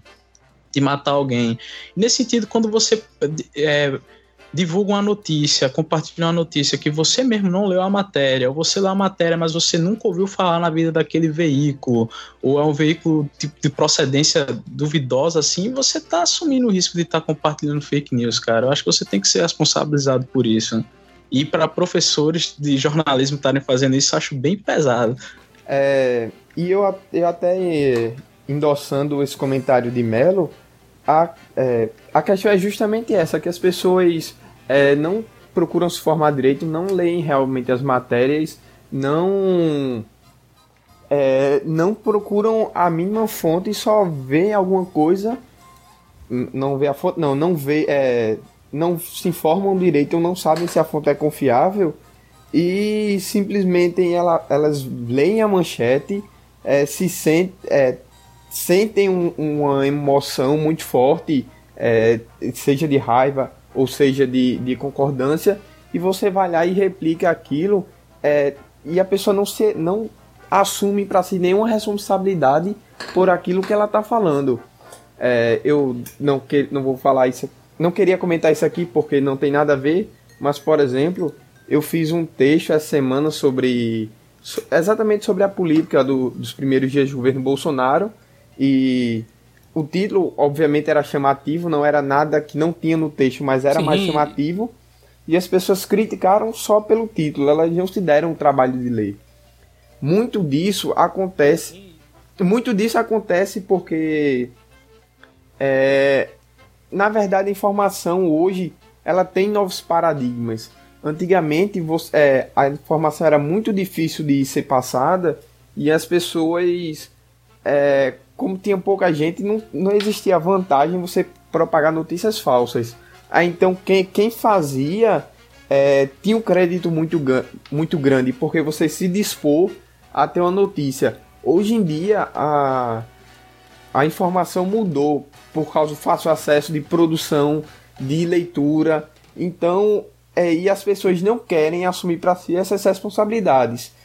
de matar alguém. Nesse sentido, quando você é, divulga uma notícia, compartilha uma notícia que você mesmo não leu a matéria, ou você leu a matéria, mas você nunca ouviu falar na vida daquele veículo, ou é um veículo de, de procedência duvidosa, assim, você está assumindo o risco de estar tá compartilhando fake news, cara. Eu acho que você tem que ser responsabilizado por isso. E para professores de jornalismo estarem fazendo isso, acho bem pesado. É, e eu, eu até endossando esse comentário de Melo, a, é, a questão é justamente essa, que as pessoas é, não procuram se formar direito, não leem realmente as matérias, não é, não procuram a mínima fonte e só vê alguma coisa, não vê a fonte, não, não vê, é, não se informam direito não sabem se a fonte é confiável e simplesmente ela, elas leem a manchete, é, se sentem, é, sentem um, uma emoção muito forte, é, seja de raiva ou seja de, de concordância, e você vai lá e replica aquilo, é, e a pessoa não, se, não assume para si nenhuma responsabilidade por aquilo que ela está falando. É, eu não, que, não vou falar isso, não queria comentar isso aqui porque não tem nada a ver, mas por exemplo, eu fiz um texto essa semana sobre exatamente sobre a política do, dos primeiros dias do governo Bolsonaro e o título, obviamente, era chamativo, não era nada que não tinha no texto, mas era Sim. mais chamativo. E as pessoas criticaram só pelo título, elas não se deram o trabalho de ler. Muito disso acontece. Muito disso acontece porque. É, na verdade, a informação hoje ela tem novos paradigmas. Antigamente, você, é, a informação era muito difícil de ser passada e as pessoas é, como tinha pouca gente, não, não existia vantagem você propagar notícias falsas. Aí então quem, quem fazia é, tinha um crédito muito, muito grande, porque você se dispor a ter uma notícia. Hoje em dia a, a informação mudou por causa do fácil acesso de produção, de leitura. Então, é, e as pessoas não querem assumir para si essas responsabilidades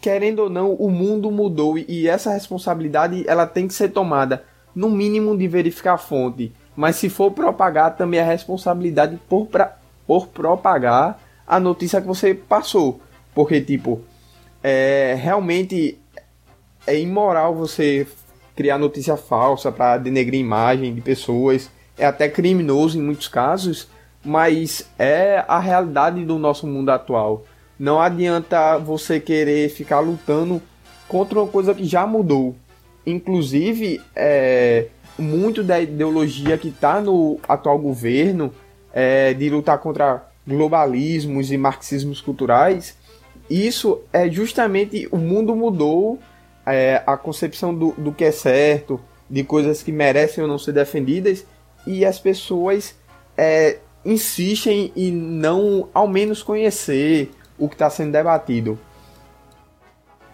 querendo ou não, o mundo mudou e essa responsabilidade ela tem que ser tomada, no mínimo de verificar a fonte. Mas se for propagar, também a responsabilidade por, pra, por propagar a notícia que você passou. Porque, tipo, é, realmente é imoral você criar notícia falsa para denegrir imagem de pessoas. É até criminoso em muitos casos, mas é a realidade do nosso mundo atual. Não adianta você querer ficar lutando contra uma coisa que já mudou. Inclusive, é, muito da ideologia que está no atual governo é, de lutar contra globalismos e marxismos culturais, isso é justamente o mundo mudou, é, a concepção do, do que é certo, de coisas que merecem ou não ser defendidas, e as pessoas é, insistem em não, ao menos, conhecer o que está sendo debatido.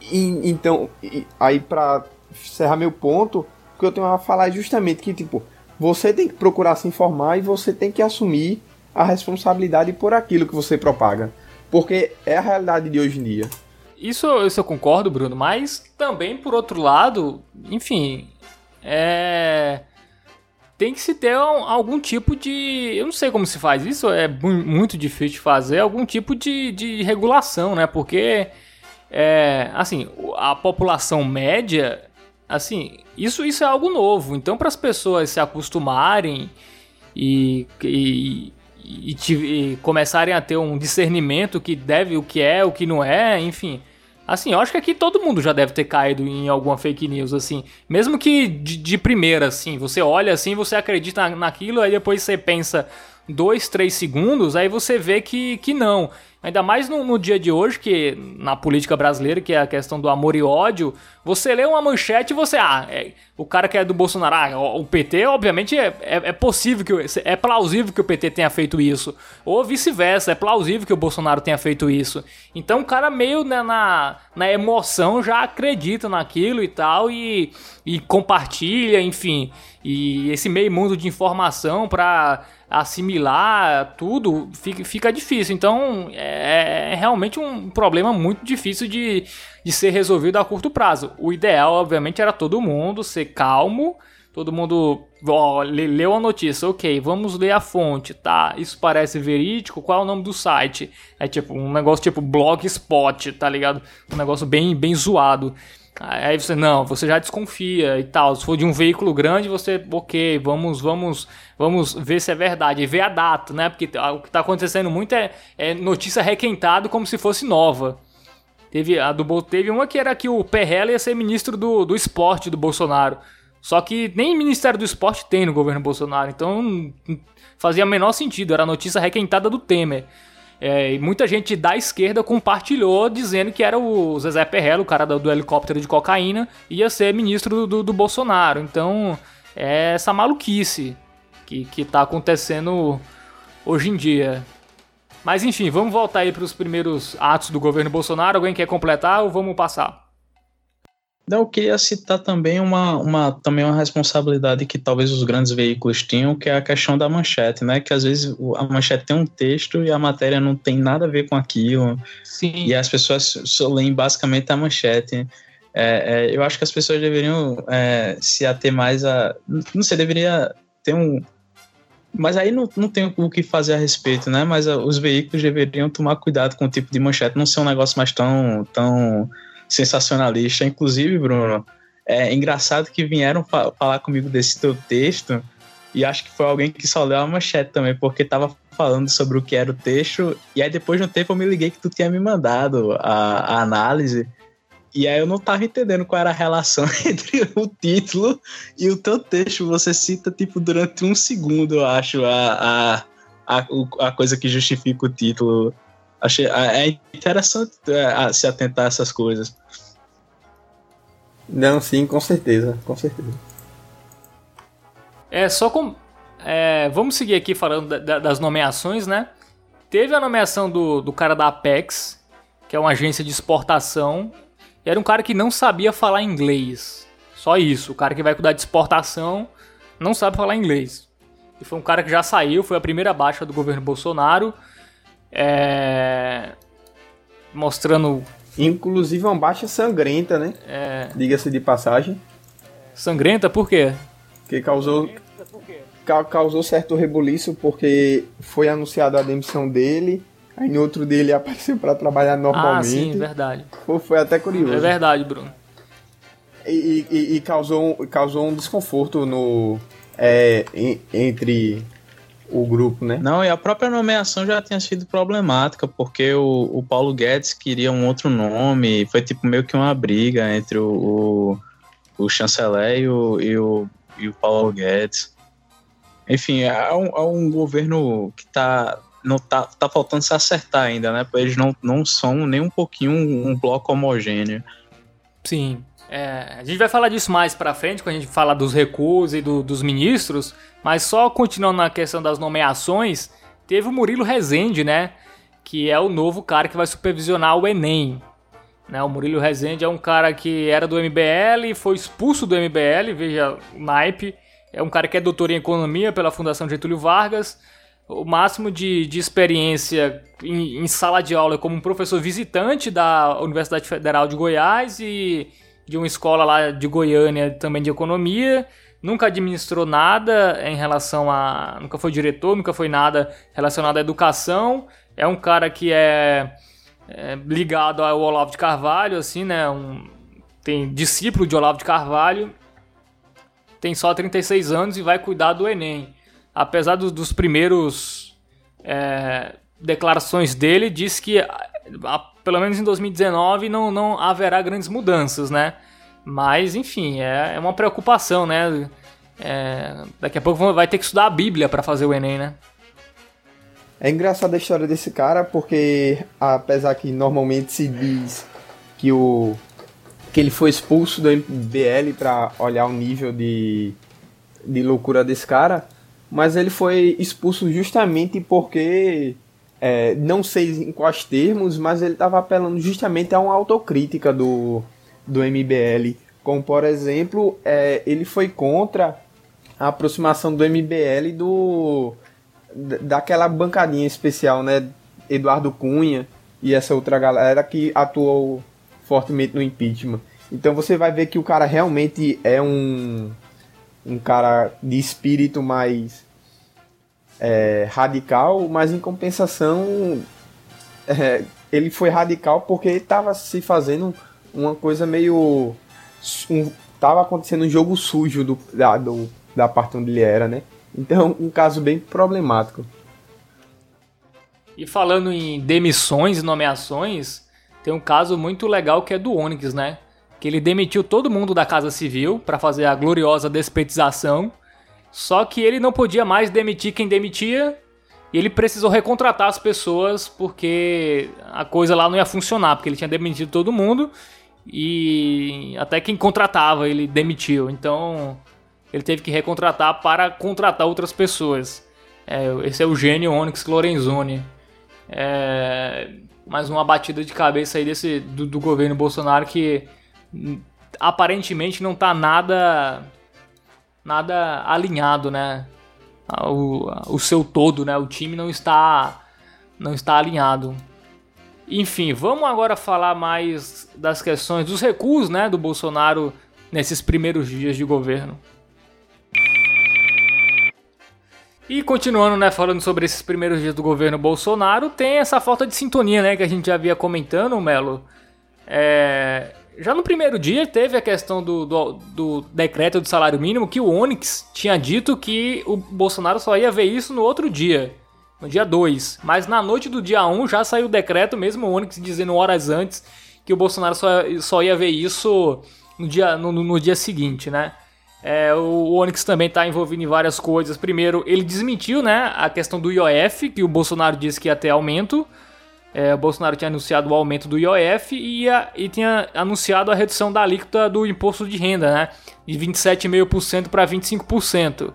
E, então, e, aí para encerrar meu ponto, o que eu tenho a falar é justamente que, tipo, você tem que procurar se informar e você tem que assumir a responsabilidade por aquilo que você propaga. Porque é a realidade de hoje em dia. Isso, isso eu concordo, Bruno, mas também, por outro lado, enfim, é tem que se ter algum tipo de. Eu não sei como se faz isso, é muito difícil de fazer, algum tipo de, de regulação, né? Porque, é, assim, a população média, assim, isso, isso é algo novo. Então, para as pessoas se acostumarem e, e, e, e, começarem a ter um discernimento que deve, o que é, o que não é, enfim. Assim, eu acho que aqui todo mundo já deve ter caído em alguma fake news, assim. Mesmo que de, de primeira, assim, você olha assim, você acredita naquilo, aí depois você pensa dois, três segundos, aí você vê que, que não. Ainda mais no, no, dia de hoje, que na política brasileira, que é a questão do amor e ódio, você lê uma manchete e você, ah, é, o cara que é do Bolsonaro, ah, o PT, obviamente, é, é, é, possível que, é plausível que o PT tenha feito isso. Ou vice-versa, é plausível que o Bolsonaro tenha feito isso. Então o cara meio né, na, na emoção já acredita naquilo e tal, e, e compartilha, enfim. E esse meio mundo de informação para assimilar tudo fica, fica difícil. Então, é, é, é realmente um problema muito difícil de, de ser resolvido a curto prazo. O ideal, obviamente, era todo mundo ser calmo, todo mundo ó, leu a notícia, ok, vamos ler a fonte, tá? Isso parece verídico, qual é o nome do site? É tipo um negócio tipo blogspot, tá ligado? Um negócio bem, bem zoado. Aí você, não, você já desconfia e tal. Se for de um veículo grande, você, ok, vamos, vamos, vamos ver se é verdade. E ver a data, né? Porque o que está acontecendo muito é, é notícia requentada como se fosse nova. Teve, a do, teve uma que era que o Perrella ia ser ministro do, do esporte do Bolsonaro. Só que nem Ministério do Esporte tem no governo Bolsonaro. Então fazia menor sentido. Era notícia requentada do Temer. É, e muita gente da esquerda compartilhou dizendo que era o Zezé Perrello, o cara do, do helicóptero de cocaína, ia ser ministro do, do, Bolsonaro. Então, é essa maluquice que, que tá acontecendo hoje em dia. Mas enfim, vamos voltar aí para os primeiros atos do governo Bolsonaro. Alguém quer completar ou vamos passar? Eu queria citar também uma, uma, também uma responsabilidade que talvez os grandes veículos tinham, que é a questão da manchete, né? Que às vezes a manchete tem um texto e a matéria não tem nada a ver com aquilo. Sim. E as pessoas só leem basicamente a manchete. É, é, eu acho que as pessoas deveriam é, se ater mais a. Não sei, deveria ter um. Mas aí não, não tem o que fazer a respeito, né? Mas a, os veículos deveriam tomar cuidado com o tipo de manchete, não ser um negócio mais tão. tão sensacionalista. Inclusive, Bruno, é engraçado que vieram fa falar comigo desse teu texto e acho que foi alguém que só leu a manchete também, porque tava falando sobre o que era o texto, e aí depois de um tempo eu me liguei que tu tinha me mandado a, a análise, e aí eu não tava entendendo qual era a relação entre o título e o teu texto. Você cita, tipo, durante um segundo, eu acho, a, a, a, a coisa que justifica o título Achei, é, é interessante é, se atentar a essas coisas. Não, sim, com certeza, com certeza. É, só com. É, vamos seguir aqui falando da, da, das nomeações, né? Teve a nomeação do, do cara da Apex, que é uma agência de exportação. Era um cara que não sabia falar inglês. Só isso. O cara que vai cuidar de exportação não sabe falar inglês. E foi um cara que já saiu, foi a primeira baixa do governo Bolsonaro. É... Mostrando. Inclusive uma baixa sangrenta, né? É... Diga-se de passagem. Sangrenta por quê? Que causou. Ca causou certo rebuliço porque foi anunciada a demissão dele. Aí no outro dele apareceu para trabalhar normalmente. Ah, sim, verdade. Foi, foi até curioso. É verdade, Bruno. E, e, e causou, causou um desconforto no, é, entre o grupo, né? Não, e a própria nomeação já tinha sido problemática, porque o, o Paulo Guedes queria um outro nome, foi tipo meio que uma briga entre o, o, o chanceler e o, e o, e o Paulo Guedes. Enfim, é um, é um governo que tá, não tá, tá faltando se acertar ainda, né? Porque eles não, não são nem um pouquinho um, um bloco homogêneo. Sim. É, a gente vai falar disso mais pra frente, quando a gente fala dos recuos e do, dos ministros, mas só continuando na questão das nomeações, teve o Murilo Rezende, né? Que é o novo cara que vai supervisionar o Enem. Né, o Murilo Rezende é um cara que era do MBL, foi expulso do MBL, veja o naipe. É um cara que é doutor em economia pela Fundação Getúlio Vargas. O máximo de, de experiência em, em sala de aula como um professor visitante da Universidade Federal de Goiás e de uma escola lá de Goiânia também de economia, nunca administrou nada em relação a. nunca foi diretor, nunca foi nada relacionado à educação. É um cara que é, é ligado ao Olavo de Carvalho, assim, né? Um, tem discípulo de Olavo de Carvalho, tem só 36 anos e vai cuidar do Enem. Apesar do, dos primeiros é, declarações dele, diz que pelo menos em 2019 não, não haverá grandes mudanças, né? Mas, enfim, é, é uma preocupação, né? É, daqui a pouco vai ter que estudar a Bíblia para fazer o Enem, né? É engraçada a história desse cara, porque apesar que normalmente se diz que o que ele foi expulso do MBL para olhar o nível de, de loucura desse cara, mas ele foi expulso justamente porque é, não sei em quais termos, mas ele estava apelando justamente a uma autocrítica do, do MBL. Como, por exemplo, é, ele foi contra a aproximação do MBL do daquela bancadinha especial, né? Eduardo Cunha e essa outra galera que atuou fortemente no impeachment. Então você vai ver que o cara realmente é um, um cara de espírito mais é, radical, mas em compensação é, ele foi radical porque estava se fazendo uma coisa meio. Um, tava acontecendo um jogo sujo do, da, do, da parte onde ele era, né? Então, um caso bem problemático. E falando em demissões e nomeações, tem um caso muito legal que é do Onyx, né? Que ele demitiu todo mundo da Casa Civil para fazer a gloriosa despetização. Só que ele não podia mais demitir quem demitia e ele precisou recontratar as pessoas porque a coisa lá não ia funcionar, porque ele tinha demitido todo mundo e até quem contratava ele demitiu. Então ele teve que recontratar para contratar outras pessoas. É, esse é o gênio Onyx Lorenzoni. É, mais uma batida de cabeça aí desse, do, do governo Bolsonaro que aparentemente não está nada nada alinhado, né? O, o seu todo, né? O time não está não está alinhado. Enfim, vamos agora falar mais das questões dos recuos, né, do Bolsonaro nesses primeiros dias de governo. E continuando, né, falando sobre esses primeiros dias do governo Bolsonaro, tem essa falta de sintonia, né, que a gente já via comentando, Melo. É... Já no primeiro dia teve a questão do, do, do, decreto do salário mínimo, que o Onyx tinha dito que o Bolsonaro só ia ver isso no outro dia, no dia 2. Mas na noite do dia 1 um, já saiu o decreto, mesmo o Onyx dizendo horas antes que o Bolsonaro só, só ia ver isso no dia, no, no dia seguinte, né? É, o Onyx também está envolvido em várias coisas. Primeiro, ele desmentiu né, a questão do IOF, que o Bolsonaro disse que ia ter aumento. É, o Bolsonaro tinha anunciado o aumento do IOF e, ia, e tinha anunciado a redução da alíquota do imposto de renda, né? De 27,5% para 25%.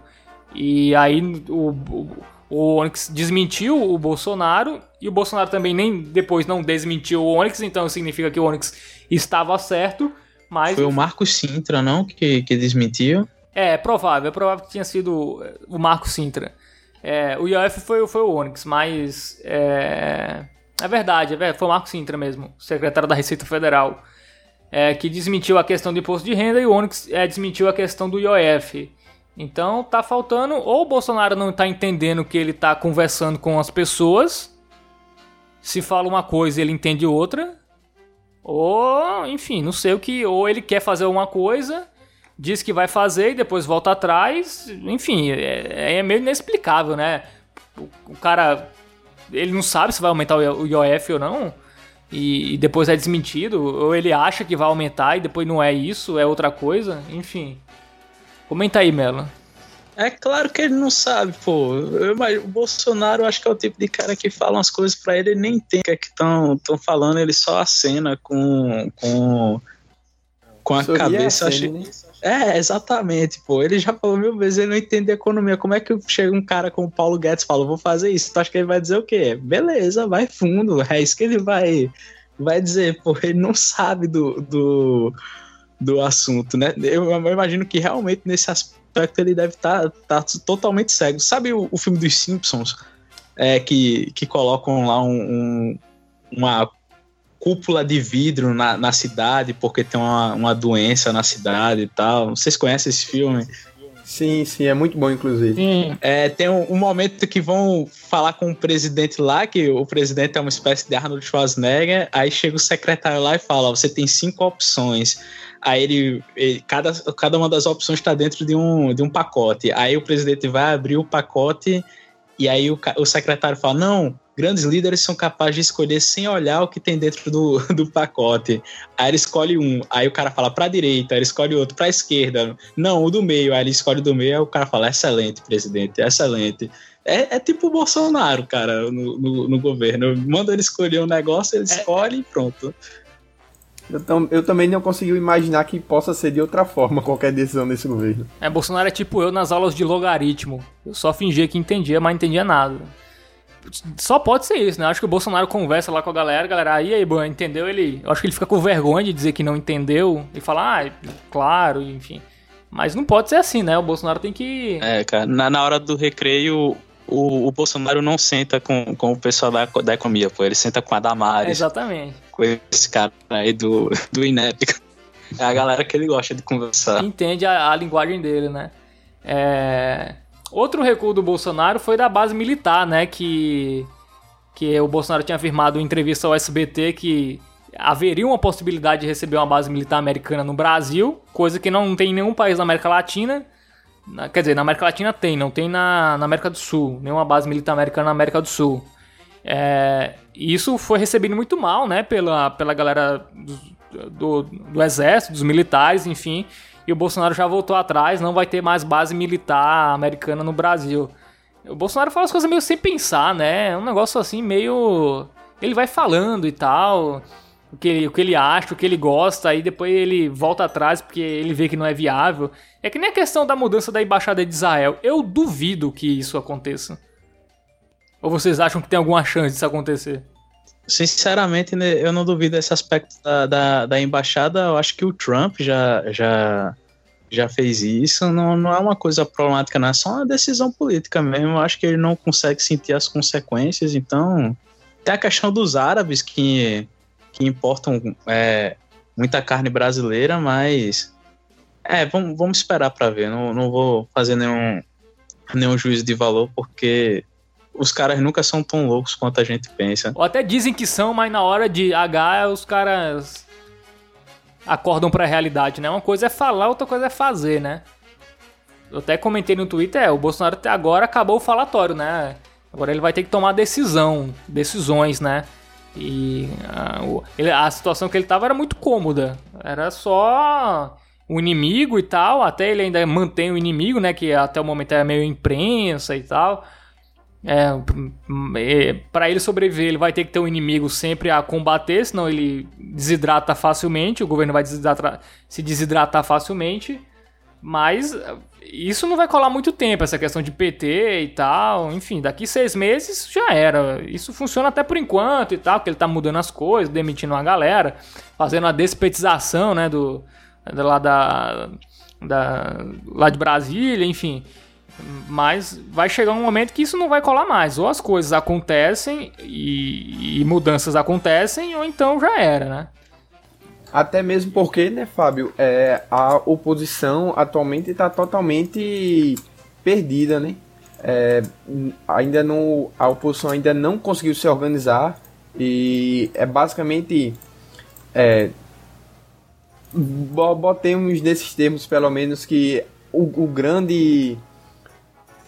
E aí o, o, o Onyx desmentiu o Bolsonaro e o Bolsonaro também nem depois não desmentiu o Onyx, então significa que o Onyx estava certo. Mas... Foi o Marcos Sintra, não? Que, que desmentiu? É, é provável. É provável que tinha sido o Marcos Sintra. É, o IOF foi, foi o Onyx, mas. É, é verdade, é, foi o Marcos Sintra mesmo, secretário da Receita Federal, é, que desmentiu a questão do imposto de renda e o Onyx é, desmentiu a questão do IOF. Então tá faltando, ou o Bolsonaro não tá entendendo que ele tá conversando com as pessoas. Se fala uma coisa, ele entende outra. Ou, enfim, não sei o que. Ou ele quer fazer uma coisa, diz que vai fazer e depois volta atrás. Enfim, é, é meio inexplicável, né? O, cara. Ele não sabe se vai aumentar o IOF ou não. E, e, depois é desmentido. Ou ele acha que vai aumentar e depois não é isso, é outra coisa. Enfim. Comenta aí, Melo. É claro que ele não sabe, pô. Eu, o Bolsonaro, eu acho que é o tipo de cara que fala umas coisas para ele, ele nem tem o que é estão falando, ele só acena com, com, com a cabeça. Acene, né? É, exatamente, pô. Ele já falou mil vezes, ele não entende economia. Como é que chega um cara como o Paulo Guedes e fala, vou fazer isso? Tu acha que ele vai dizer o quê? Beleza, vai fundo. É isso que ele vai, vai dizer, pô. Ele não sabe do, do, do assunto, né? Eu, eu imagino que realmente nesse aspecto ele deve estar tá, tá totalmente cego. Sabe o, o, filme dos Simpsons? É, que, que colocam lá um, um, uma cúpula de vidro na, na cidade porque tem uma, uma doença na cidade e tal. Vocês conhecem esse filme? Sim, sim, é muito bom, inclusive. Sim, é, tem um, um, momento que vão falar com o presidente lá, que o presidente é uma espécie de Arnold Schwarzenegger, aí chega o secretário lá e fala: você tem cinco opções. Aí ele, ele cada, cada uma das opções está dentro de um, de um pacote. Aí o presidente vai abrir o pacote e aí o, o secretário fala: não, grandes líderes são capazes de escolher sem olhar o que tem dentro do, do pacote. Aí ele escolhe um, aí o cara fala para a direita, aí ele escolhe outro para a esquerda. Não, o do meio, aí ele escolhe o do meio, aí o cara fala: excelente, presidente, excelente. É, é tipo o Bolsonaro, cara, no, no, no governo. Manda ele escolher um negócio, ele é, escolhe e pronto. Eu, eu também não consigo imaginar que possa ser de outra forma qualquer decisão desse governo. É, Bolsonaro é tipo eu nas aulas de logaritmo. Eu só fingia que entendia, mas não entendia nada. Só pode ser isso, né? Acho que o Bolsonaro conversa lá com a galera, a galera, aí, aí, bom, entendeu? Ele, eu acho que ele fica com vergonha de dizer que não entendeu e falar, ah, claro, enfim. Mas não pode ser assim, né? O Bolsonaro tem que. É, cara, na, na hora do recreio, o, o, Bolsonaro não senta com, com o pessoal da, da economia, pô. Ele senta com a Damares. Exatamente. Com esse cara aí do, do INEP. É a galera que ele gosta de conversar. Entende a, a linguagem dele, né? É... Outro recuo do Bolsonaro foi da base militar, né? Que, que o Bolsonaro tinha afirmado em entrevista ao SBT que haveria uma possibilidade de receber uma base militar americana no Brasil, coisa que não tem em nenhum país da América Latina. Na, quer dizer, na América Latina tem, não tem na, na América do Sul, nenhuma base militar americana na América do Sul. É, isso foi recebido muito mal, né, pela, pela galera do, do, do, exército, dos militares, enfim. E o Bolsonaro já voltou atrás, não vai ter mais base militar americana no Brasil. O Bolsonaro fala as coisas meio sem pensar, né? É um negócio assim meio. Ele vai falando e tal o que, ele, o que ele acha, o que ele gosta, aí depois ele volta atrás porque ele vê que não é viável. É que nem a questão da mudança da embaixada de Israel. Eu duvido que isso aconteça. Ou vocês acham que tem alguma chance disso acontecer? Sinceramente, né, eu não duvido esse aspecto da, da, da, embaixada. Eu acho que o Trump já, já, já fez isso. Não, não é uma coisa problemática, não. É só uma decisão política mesmo. Eu acho que ele não consegue sentir as consequências. Então, tem a questão dos árabes que que importam é, muita carne brasileira, mas é, vamos, vamos esperar para ver. Não, não vou fazer nenhum, nenhum juízo de valor, porque os caras nunca são tão loucos quanto a gente pensa. Ou até dizem que são, mas na hora de H os caras acordam para a realidade, né? Uma coisa é falar, outra coisa é fazer, né? Eu até comentei no Twitter, é, o Bolsonaro até agora acabou o falatório, né? Agora ele vai ter que tomar decisão, decisões, né? E a, o, ele, a situação que ele tava era muito cômoda. Era só o inimigo e tal. Até ele ainda mantém o inimigo, né? Que até o momento é meio imprensa e tal. É, é para ele sobreviver, ele vai ter que ter um inimigo sempre a combater, senão ele desidrata facilmente. O governo vai desidratar, se desidratar facilmente. Mas isso não vai colar muito tempo, essa questão de PT e tal. Enfim, daqui seis meses já era. Isso funciona até por enquanto e tal, que ele tá mudando as coisas, demitindo uma galera, fazendo a despetização, né, do, lá da, da lá de Brasília, enfim. Mas vai chegar um momento que isso não vai colar mais. Ou as coisas acontecem e, e mudanças acontecem, ou então já era, né? Até mesmo porque, né, Fábio, é, a oposição atualmente está totalmente perdida, né? É, ainda não, a oposição ainda não conseguiu se organizar e é basicamente é, botemos desses termos pelo menos que o, o grande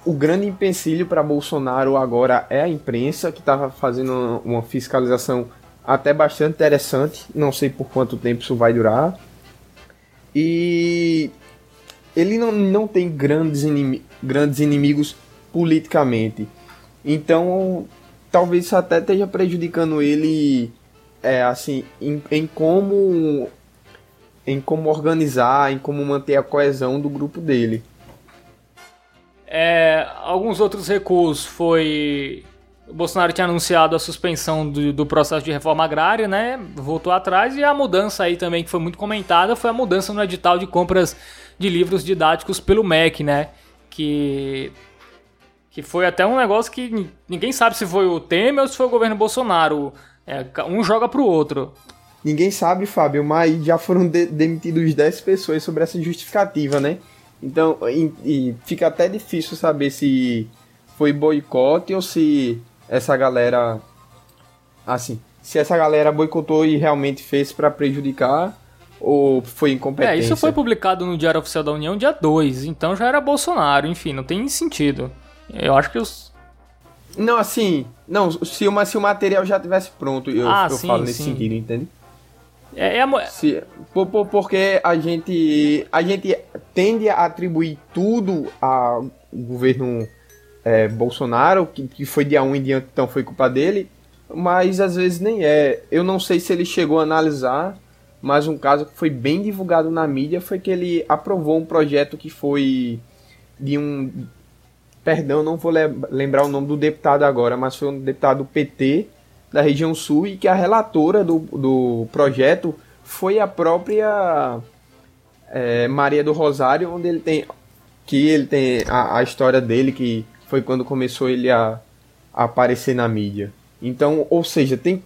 o grande empecilho para Bolsonaro agora é a imprensa que estava fazendo uma fiscalização até bastante interessante. Não sei por quanto tempo isso vai durar. E ele não, não tem grandes, inimi grandes inimigos politicamente. Então, talvez isso até esteja prejudicando ele é, assim, em, em como em como organizar, em como manter a coesão do grupo dele. É, alguns outros recursos foi o Bolsonaro tinha anunciado a suspensão do, do, processo de reforma agrária, né? Voltou atrás e a mudança aí também que foi muito comentada foi a mudança no edital de compras de livros didáticos pelo MEC, né? Que que foi até um negócio que ninguém sabe se foi o Temer ou se foi o governo Bolsonaro. É, um joga pro outro. Ninguém sabe, Fábio, mas já foram de demitidos 10 pessoas sobre essa justificativa, né? Então, e, e fica até difícil saber se foi boicote ou se essa galera. Assim, se essa galera boicotou e realmente fez para prejudicar ou foi incompetência? É, isso foi publicado no Diário Oficial da União dia 2, então já era Bolsonaro, enfim, não tem sentido. Eu acho que os. Não, assim, não, se, uma, se o material já tivesse pronto, eu, ah, eu sim, falo nesse sim. sentido, entende? É, é se, por, por, porque a gente, a gente tende a atribuir tudo ao governo é, Bolsonaro, que, que foi dia 1 em diante, então foi culpa dele, mas às vezes nem é. Eu não sei se ele chegou a analisar, mas um caso que foi bem divulgado na mídia foi que ele aprovou um projeto que foi de um. Perdão, não vou lembrar o nome do deputado agora, mas foi um deputado PT da região sul e que a relatora do, do projeto foi a própria é, Maria do Rosário, onde ele tem. Que ele tem a, a história dele que foi quando começou ele a, a aparecer na mídia. Então, ou seja, tem,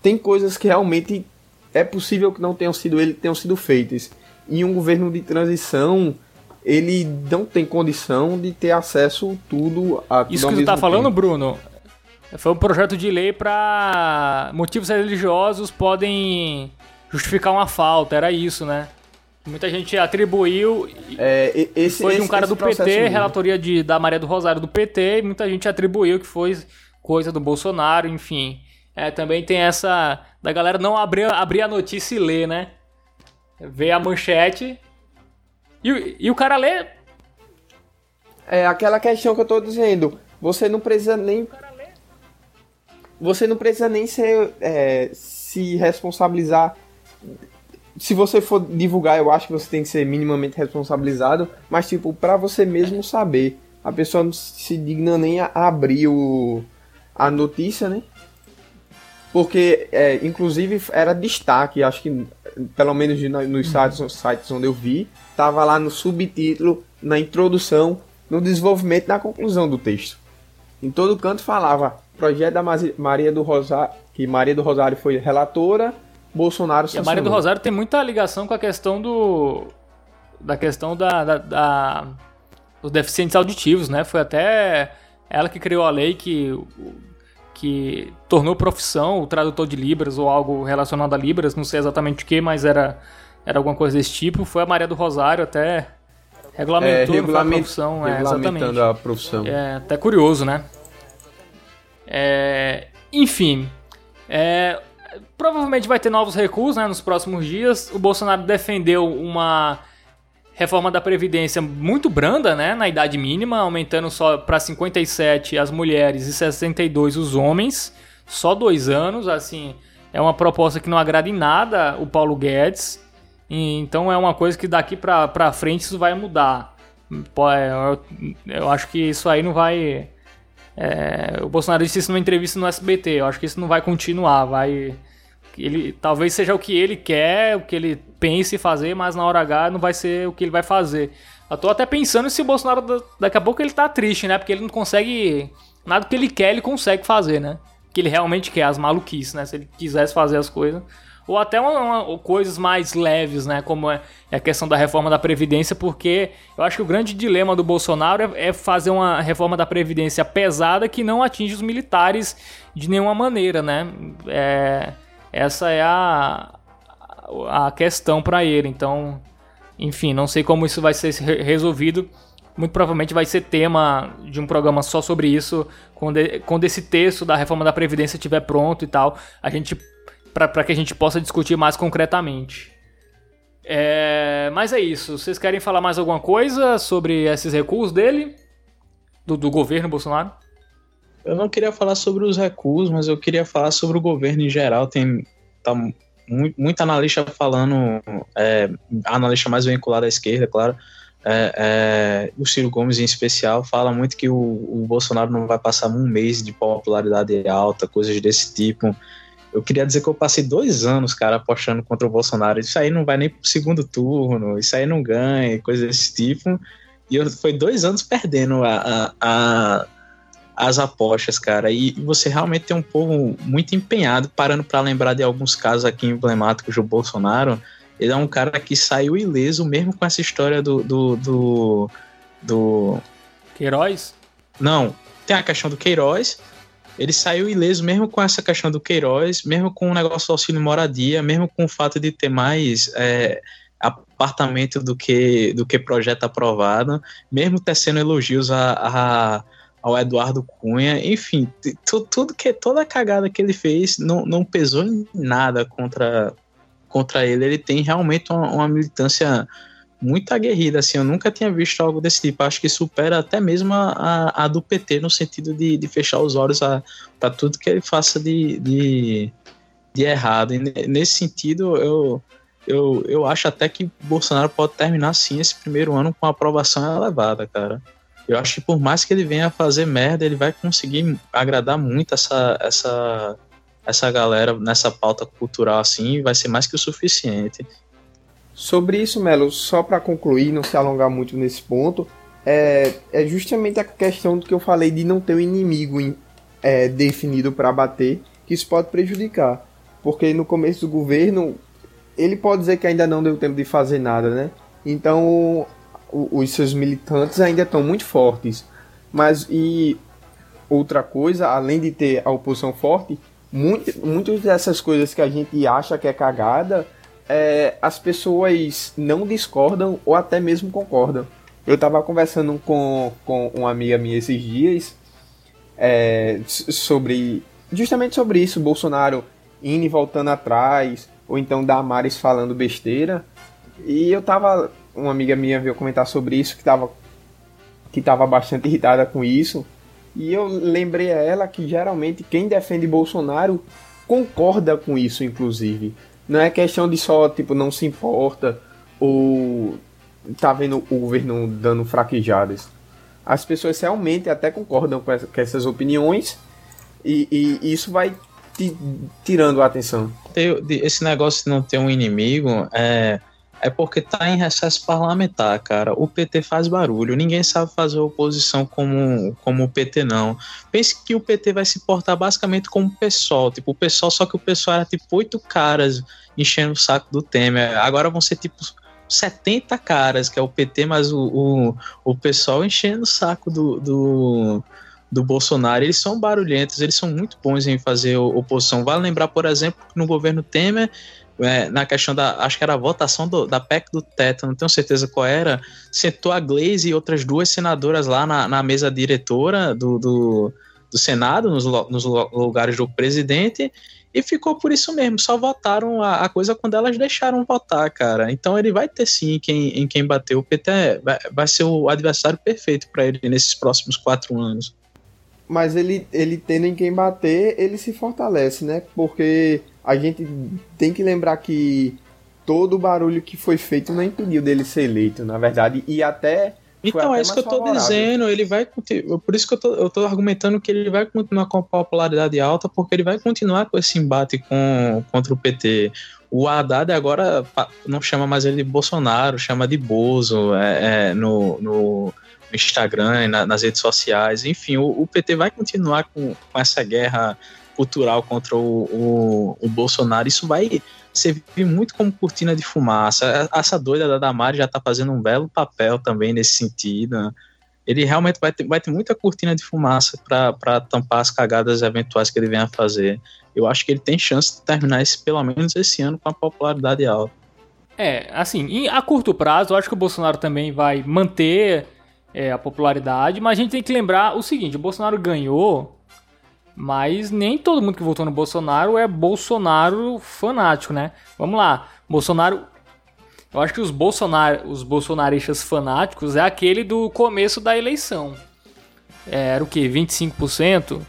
tem coisas que realmente é possível que não tenham sido ele tenham sido feitas. E um governo de transição, ele não tem condição de ter acesso tudo a Isso que você está falando, Bruno, foi um projeto de lei para motivos religiosos podem justificar uma falta, era isso, né? Muita gente atribuiu. É, esse, foi de um cara do PT, mesmo. relatoria de, da Maria do Rosário do PT, e muita gente atribuiu que foi coisa do Bolsonaro, enfim. É, também tem essa. Da galera não abrir, abrir a notícia e ler, né? Ver a manchete. E, e o cara lê. É aquela questão que eu tô dizendo. Você não precisa nem. Você não precisa nem ser, é, se responsabilizar se você for divulgar, eu acho que você tem que ser minimamente responsabilizado, mas tipo, para você mesmo saber. A pessoa não se digna nem a abrir o, a notícia, né? Porque, é, inclusive, era destaque, acho que, pelo menos nos sites, sites onde eu vi, tava lá no subtítulo, na introdução, no desenvolvimento na conclusão do texto. Em todo canto falava projeto da Maria do Rosário, que Maria do Rosário foi relatora, Bolsonaro E a Maria do Rosário tem muita ligação com a questão do. da questão da, da, da, dos deficientes auditivos, né? Foi até ela que criou a lei que, que tornou profissão o tradutor de Libras ou algo relacionado a Libras, não sei exatamente o que, mas era, era alguma coisa desse tipo. Foi a Maria do Rosário até regulamentou é, regulament, a profissão. É, exatamente. a profissão. É até curioso, né? É, enfim, é, provavelmente vai ter novos recursos né, nos próximos dias. O Bolsonaro defendeu uma reforma da Previdência muito branda, né, na idade mínima, aumentando só para 57 as mulheres e 62 os homens. Só dois anos, assim, é uma proposta que não agrada em nada o Paulo Guedes. então é uma coisa que daqui para frente isso vai mudar. É, eu acho que isso aí não vai. É, o Bolsonaro disse isso numa entrevista no SBT. Eu acho que isso não vai continuar. Vai ele talvez seja o que ele quer, o que ele pense fazer, mas na hora H não vai ser o que ele vai fazer. Eu tô até pensando se o Bolsonaro daqui a pouco ele tá triste, né? Porque ele não consegue nada que ele quer, ele consegue fazer, né? Que ele realmente quer as maluquices, né? Se ele quisesse fazer as coisas, ou até uma, uma, coisas mais leves, né? Como é, é, a questão da reforma da Previdência, porque eu acho que o grande dilema do Bolsonaro é, é, fazer uma reforma da Previdência pesada que não atinge os militares de nenhuma maneira, né? É, essa é a, a questão para ele. Então, enfim, não sei como isso vai ser resolvido. Muito provavelmente vai ser tema de um programa só sobre isso, quando, quando esse texto da reforma da Previdência estiver pronto e tal, a gente para que a gente possa discutir mais concretamente. É, mas é isso. Vocês querem falar mais alguma coisa sobre esses recursos dele? Do, do governo Bolsonaro? Eu não queria falar sobre os recursos, mas eu queria falar sobre o governo em geral. Tem tá muito, muito analista falando, é, analista mais vinculado à esquerda, claro. É, é, o Ciro Gomes em especial fala muito que o, o, Bolsonaro não vai passar um mês de popularidade alta, coisas desse tipo. Eu queria dizer que eu passei dois anos, cara, apostando contra o Bolsonaro. Isso aí não vai nem pro segundo turno, isso aí não ganha, coisas desse tipo. E eu foi dois anos perdendo a, a, a as apostas, cara. E, você realmente tem um povo muito empenhado, parando para lembrar de alguns casos aqui emblemáticos do Bolsonaro. Ele é um cara que saiu ileso, mesmo com essa história do. do, do, do... Queiroz? Não, tem a questão do Queiroz. Ele saiu ileso mesmo com essa questão do Queiroz, mesmo com o negócio do auxílio moradia, mesmo com o fato de ter mais é, apartamento do que, do que projeto aprovado, mesmo tecendo elogios a, a ao Eduardo Cunha, enfim, tudo que toda a cagada que ele fez não, não pesou em nada contra, contra ele. Ele tem realmente uma, uma militância muito aguerrida, assim, eu nunca tinha visto algo desse tipo. Acho que supera até mesmo a, a do PT no sentido de, de fechar os olhos para tudo que ele faça de, de, de errado. E nesse sentido, eu, eu, eu acho até que Bolsonaro pode terminar sim esse primeiro ano com aprovação elevada, cara eu acho que por mais que ele venha fazer merda, ele vai conseguir agradar muito essa, essa, essa galera nessa pauta cultural assim, vai ser mais que o suficiente. Sobre isso, Melo, só para concluir, não se alongar muito nesse ponto, é, é justamente a questão do que eu falei de não ter um inimigo em, é, definido para bater, que isso pode prejudicar. Porque no começo do governo, ele pode dizer que ainda não deu tempo de fazer nada, né? Então, o, os seus militantes ainda estão muito fortes. Mas, e outra coisa, além de ter a oposição forte, muito, muitas dessas coisas que a gente acha que é cagada, é, as pessoas não discordam ou até mesmo concordam. Eu estava conversando com, com uma amiga minha esses dias é, sobre justamente sobre isso, Bolsonaro indo e voltando atrás, ou então Damares falando besteira. E eu tava. Uma amiga minha veio comentar sobre isso, que tava, que tava bastante irritada com isso. E eu lembrei a ela que geralmente quem defende Bolsonaro concorda com isso, inclusive. Não é questão de só, tipo, não se importa ou tá vendo o governo dando fraquejadas. As pessoas realmente até concordam com, essa, com essas opiniões e, e, isso vai te, tirando a atenção. Esse negócio de não ter um inimigo é, é porque tá em recesso parlamentar, cara. O PT faz barulho, ninguém sabe fazer oposição como, como o PT, não. Pense que o PT vai se portar basicamente como o PSOL. Tipo, o PSOL, só que o PSOL era tipo oito caras enchendo o saco do Temer. Agora vão ser tipo 70 caras, que é o PT, mas o, o, o pessoal enchendo o saco do, do, do Bolsonaro. Eles são barulhentos, eles são muito bons em fazer oposição. Vale lembrar, por exemplo, que no governo Temer, é, na questão da, acho que era a votação do, da PEC do teto, não tenho certeza qual era, sentou a Glaze e outras duas senadoras lá na, na mesa diretora do, do, do Senado, nos, nos lugares do presidente, e ficou por isso mesmo, só votaram a, a, coisa quando elas deixaram votar, cara. Então ele vai ter sim quem, em quem bater. O PT vai, vai ser o adversário perfeito para ele nesses próximos quatro anos. Mas ele, ele tendo em quem bater, ele se fortalece, né? Porque a gente tem que lembrar que todo o barulho que foi feito não impediu dele ser eleito, na verdade, e até então, é isso que eu tô favorável. dizendo, ele vai por isso que eu tô, eu tô argumentando que ele vai continuar com a popularidade alta, porque ele vai continuar com esse embate com, contra o PT. O Haddad agora não chama mais ele de Bolsonaro, chama de Bozo é, é, no, no Instagram, na, nas redes sociais. Enfim, o, o, PT vai continuar com, com essa guerra cultural contra o, o, o Bolsonaro. Isso vai servir muito como cortina de fumaça. Essa doida da Damari já está fazendo um belo papel também nesse sentido. Né? Ele realmente vai ter, vai ter muita cortina de fumaça para tampar as cagadas eventuais que ele venha a fazer. Eu acho que ele tem chance de terminar esse, pelo menos esse ano com a popularidade alta. É, assim, a curto prazo, eu acho que o Bolsonaro também vai manter é, a popularidade, mas a gente tem que lembrar o seguinte: o Bolsonaro ganhou mas nem todo mundo que votou no Bolsonaro é Bolsonaro fanático, né? Vamos lá. Bolsonaro. Eu acho que os, Bolsonar, os bolsonaristas fanáticos é aquele do começo da eleição. É, era o que? 25%?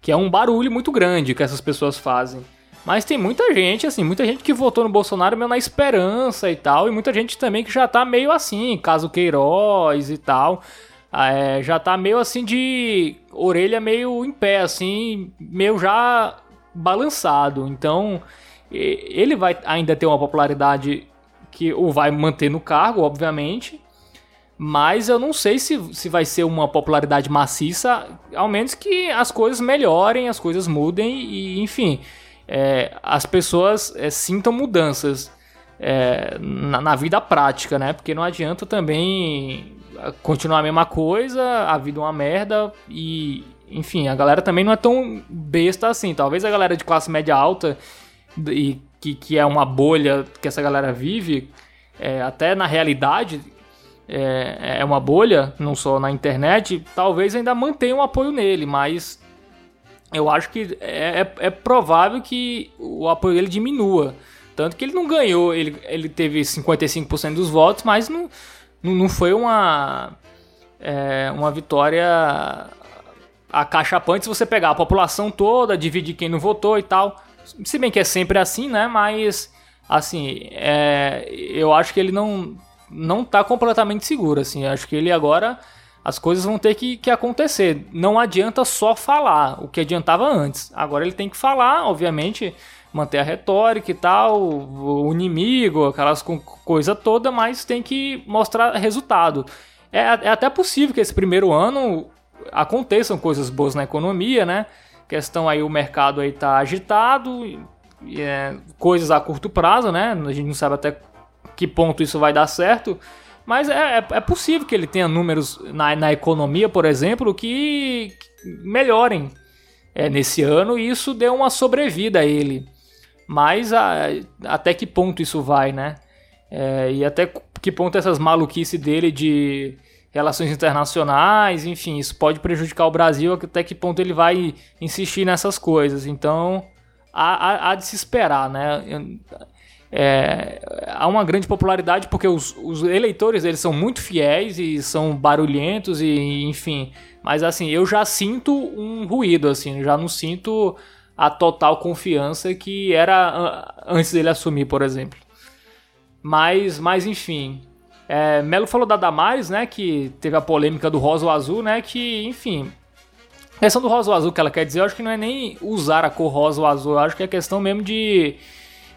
Que é um barulho muito grande que essas pessoas fazem. Mas tem muita gente, assim, muita gente que votou no Bolsonaro meio na esperança e tal, e muita gente também que já tá meio assim, caso Queiroz e tal. Ah, é, já tá meio assim de orelha meio em pé, assim, meio já balançado. Então, ele vai ainda ter uma popularidade que o vai manter no cargo, obviamente. Mas eu não sei se, se vai ser uma popularidade maciça, ao menos que as coisas melhorem, as coisas mudem e, enfim, é, as pessoas é, sintam mudanças é, na, na, vida prática, né? Porque não adianta também continuar a mesma coisa, a vida é uma merda e, enfim, a galera também não é tão besta assim. Talvez a galera de classe média alta e que, que é uma bolha que essa galera vive, é, até na realidade é, é uma bolha, não só na internet, talvez ainda mantenha um apoio nele, mas eu acho que é, é, é provável que o apoio dele diminua. Tanto que ele não ganhou, ele, ele teve 55% dos votos, mas não, não foi uma, é, uma vitória acachapante se você pegar a população toda, dividir quem não votou e tal. Se bem que é sempre assim, né? Mas, assim, é, eu acho que ele não, não tá completamente seguro, assim. Eu acho que ele agora as coisas vão ter que, que acontecer. Não adianta só falar o que adiantava antes. Agora ele tem que falar, obviamente, manter a retórica e tal, o inimigo, aquelas coisa toda, mas tem que mostrar resultado. é, é até possível que esse primeiro ano aconteçam coisas boas na economia, né? Questão aí, o mercado aí tá agitado, é, coisas a curto prazo, né? A gente não sabe até que ponto isso vai dar certo, mas é, é, é possível que ele tenha números na, na economia, por exemplo, que, que melhorem é, nesse ano e isso deu uma sobrevida a ele. Mas a, até que ponto isso vai, né? É, e até que ponto essas maluquices dele de relações internacionais, enfim, isso pode prejudicar o Brasil, até que ponto ele vai insistir nessas coisas. Então, há, há, há de se esperar, né? É, há uma grande popularidade porque os, os, eleitores eles são muito fiéis e são barulhentos e enfim mas assim eu já sinto um ruído assim já não sinto a total confiança que era antes dele assumir por exemplo mas mas enfim é, Melo falou da Damares né que teve a polêmica do rosa ou azul né que enfim a questão do rosa ou azul que ela quer dizer eu acho que não é nem usar a cor rosa ou azul eu acho que é questão mesmo de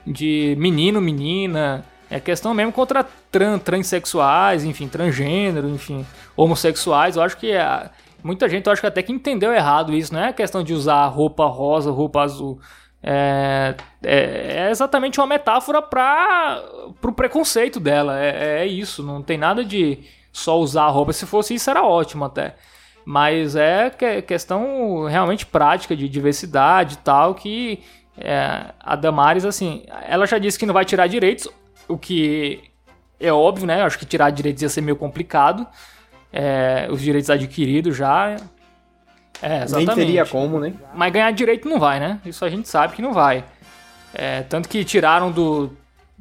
de menino, menina. É questão mesmo contra tran, transexuais, enfim, transgênero, enfim, homossexuais. Eu acho que é, muita gente, eu acho que até que entendeu errado isso. Não é questão de usar roupa rosa, roupa azul. É, é, é exatamente uma metáfora para o preconceito dela. É, é, isso, não tem nada de só usar a roupa. Se fosse isso, era ótimo até. Mas é questão realmente prática de diversidade e tal, que é, a Damares, assim, ela já disse que não vai tirar direitos, o que é óbvio, né? Eu acho que tirar direitos ia ser meio complicado. É, os direitos adquiridos já. É, exatamente. Nem teria como, né? Mas ganhar direito não vai, né? Isso a gente sabe que não vai. É, tanto que tiraram do.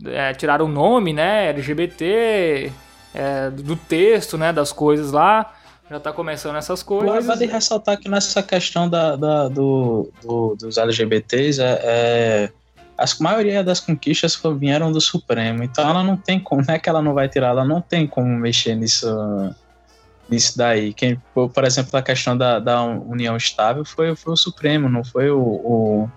É, tiraram o nome, né? LGBT, é, do texto, né? Das coisas lá já tá começando essas coisas. Vale ressaltar que nessa questão da, da do, do, dos LGBTs, é, é, a maioria das conquistas vieram do Supremo, então ela não tem como, não é que ela não vai tirar, ela não tem como mexer nisso, nisso daí. Quem, por, exemplo, a questão da, da união estável foi, foi o Supremo, não foi o, o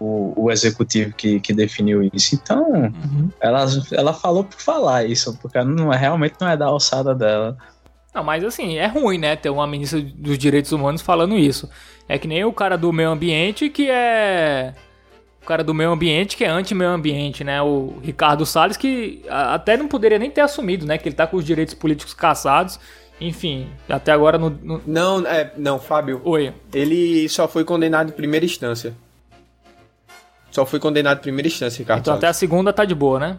o, o, executivo que, que definiu isso. Então, uhum. ela, ela falou por falar isso, porque não é, realmente não é da alçada dela. Não, mas assim, é ruim, né, ter uma ministra dos direitos humanos falando isso. É que nem o cara do meio ambiente que é. O cara do meio ambiente que é anti-meio ambiente, né? O Ricardo Salles, que até não poderia nem ter assumido, né? Que ele tá com os direitos políticos caçados. Enfim, até agora no. no... Não, é, não, Fábio. Oi. Ele só foi condenado em primeira instância. Só foi condenado em primeira instância, Ricardo. Então Salles. até a segunda tá de boa, né?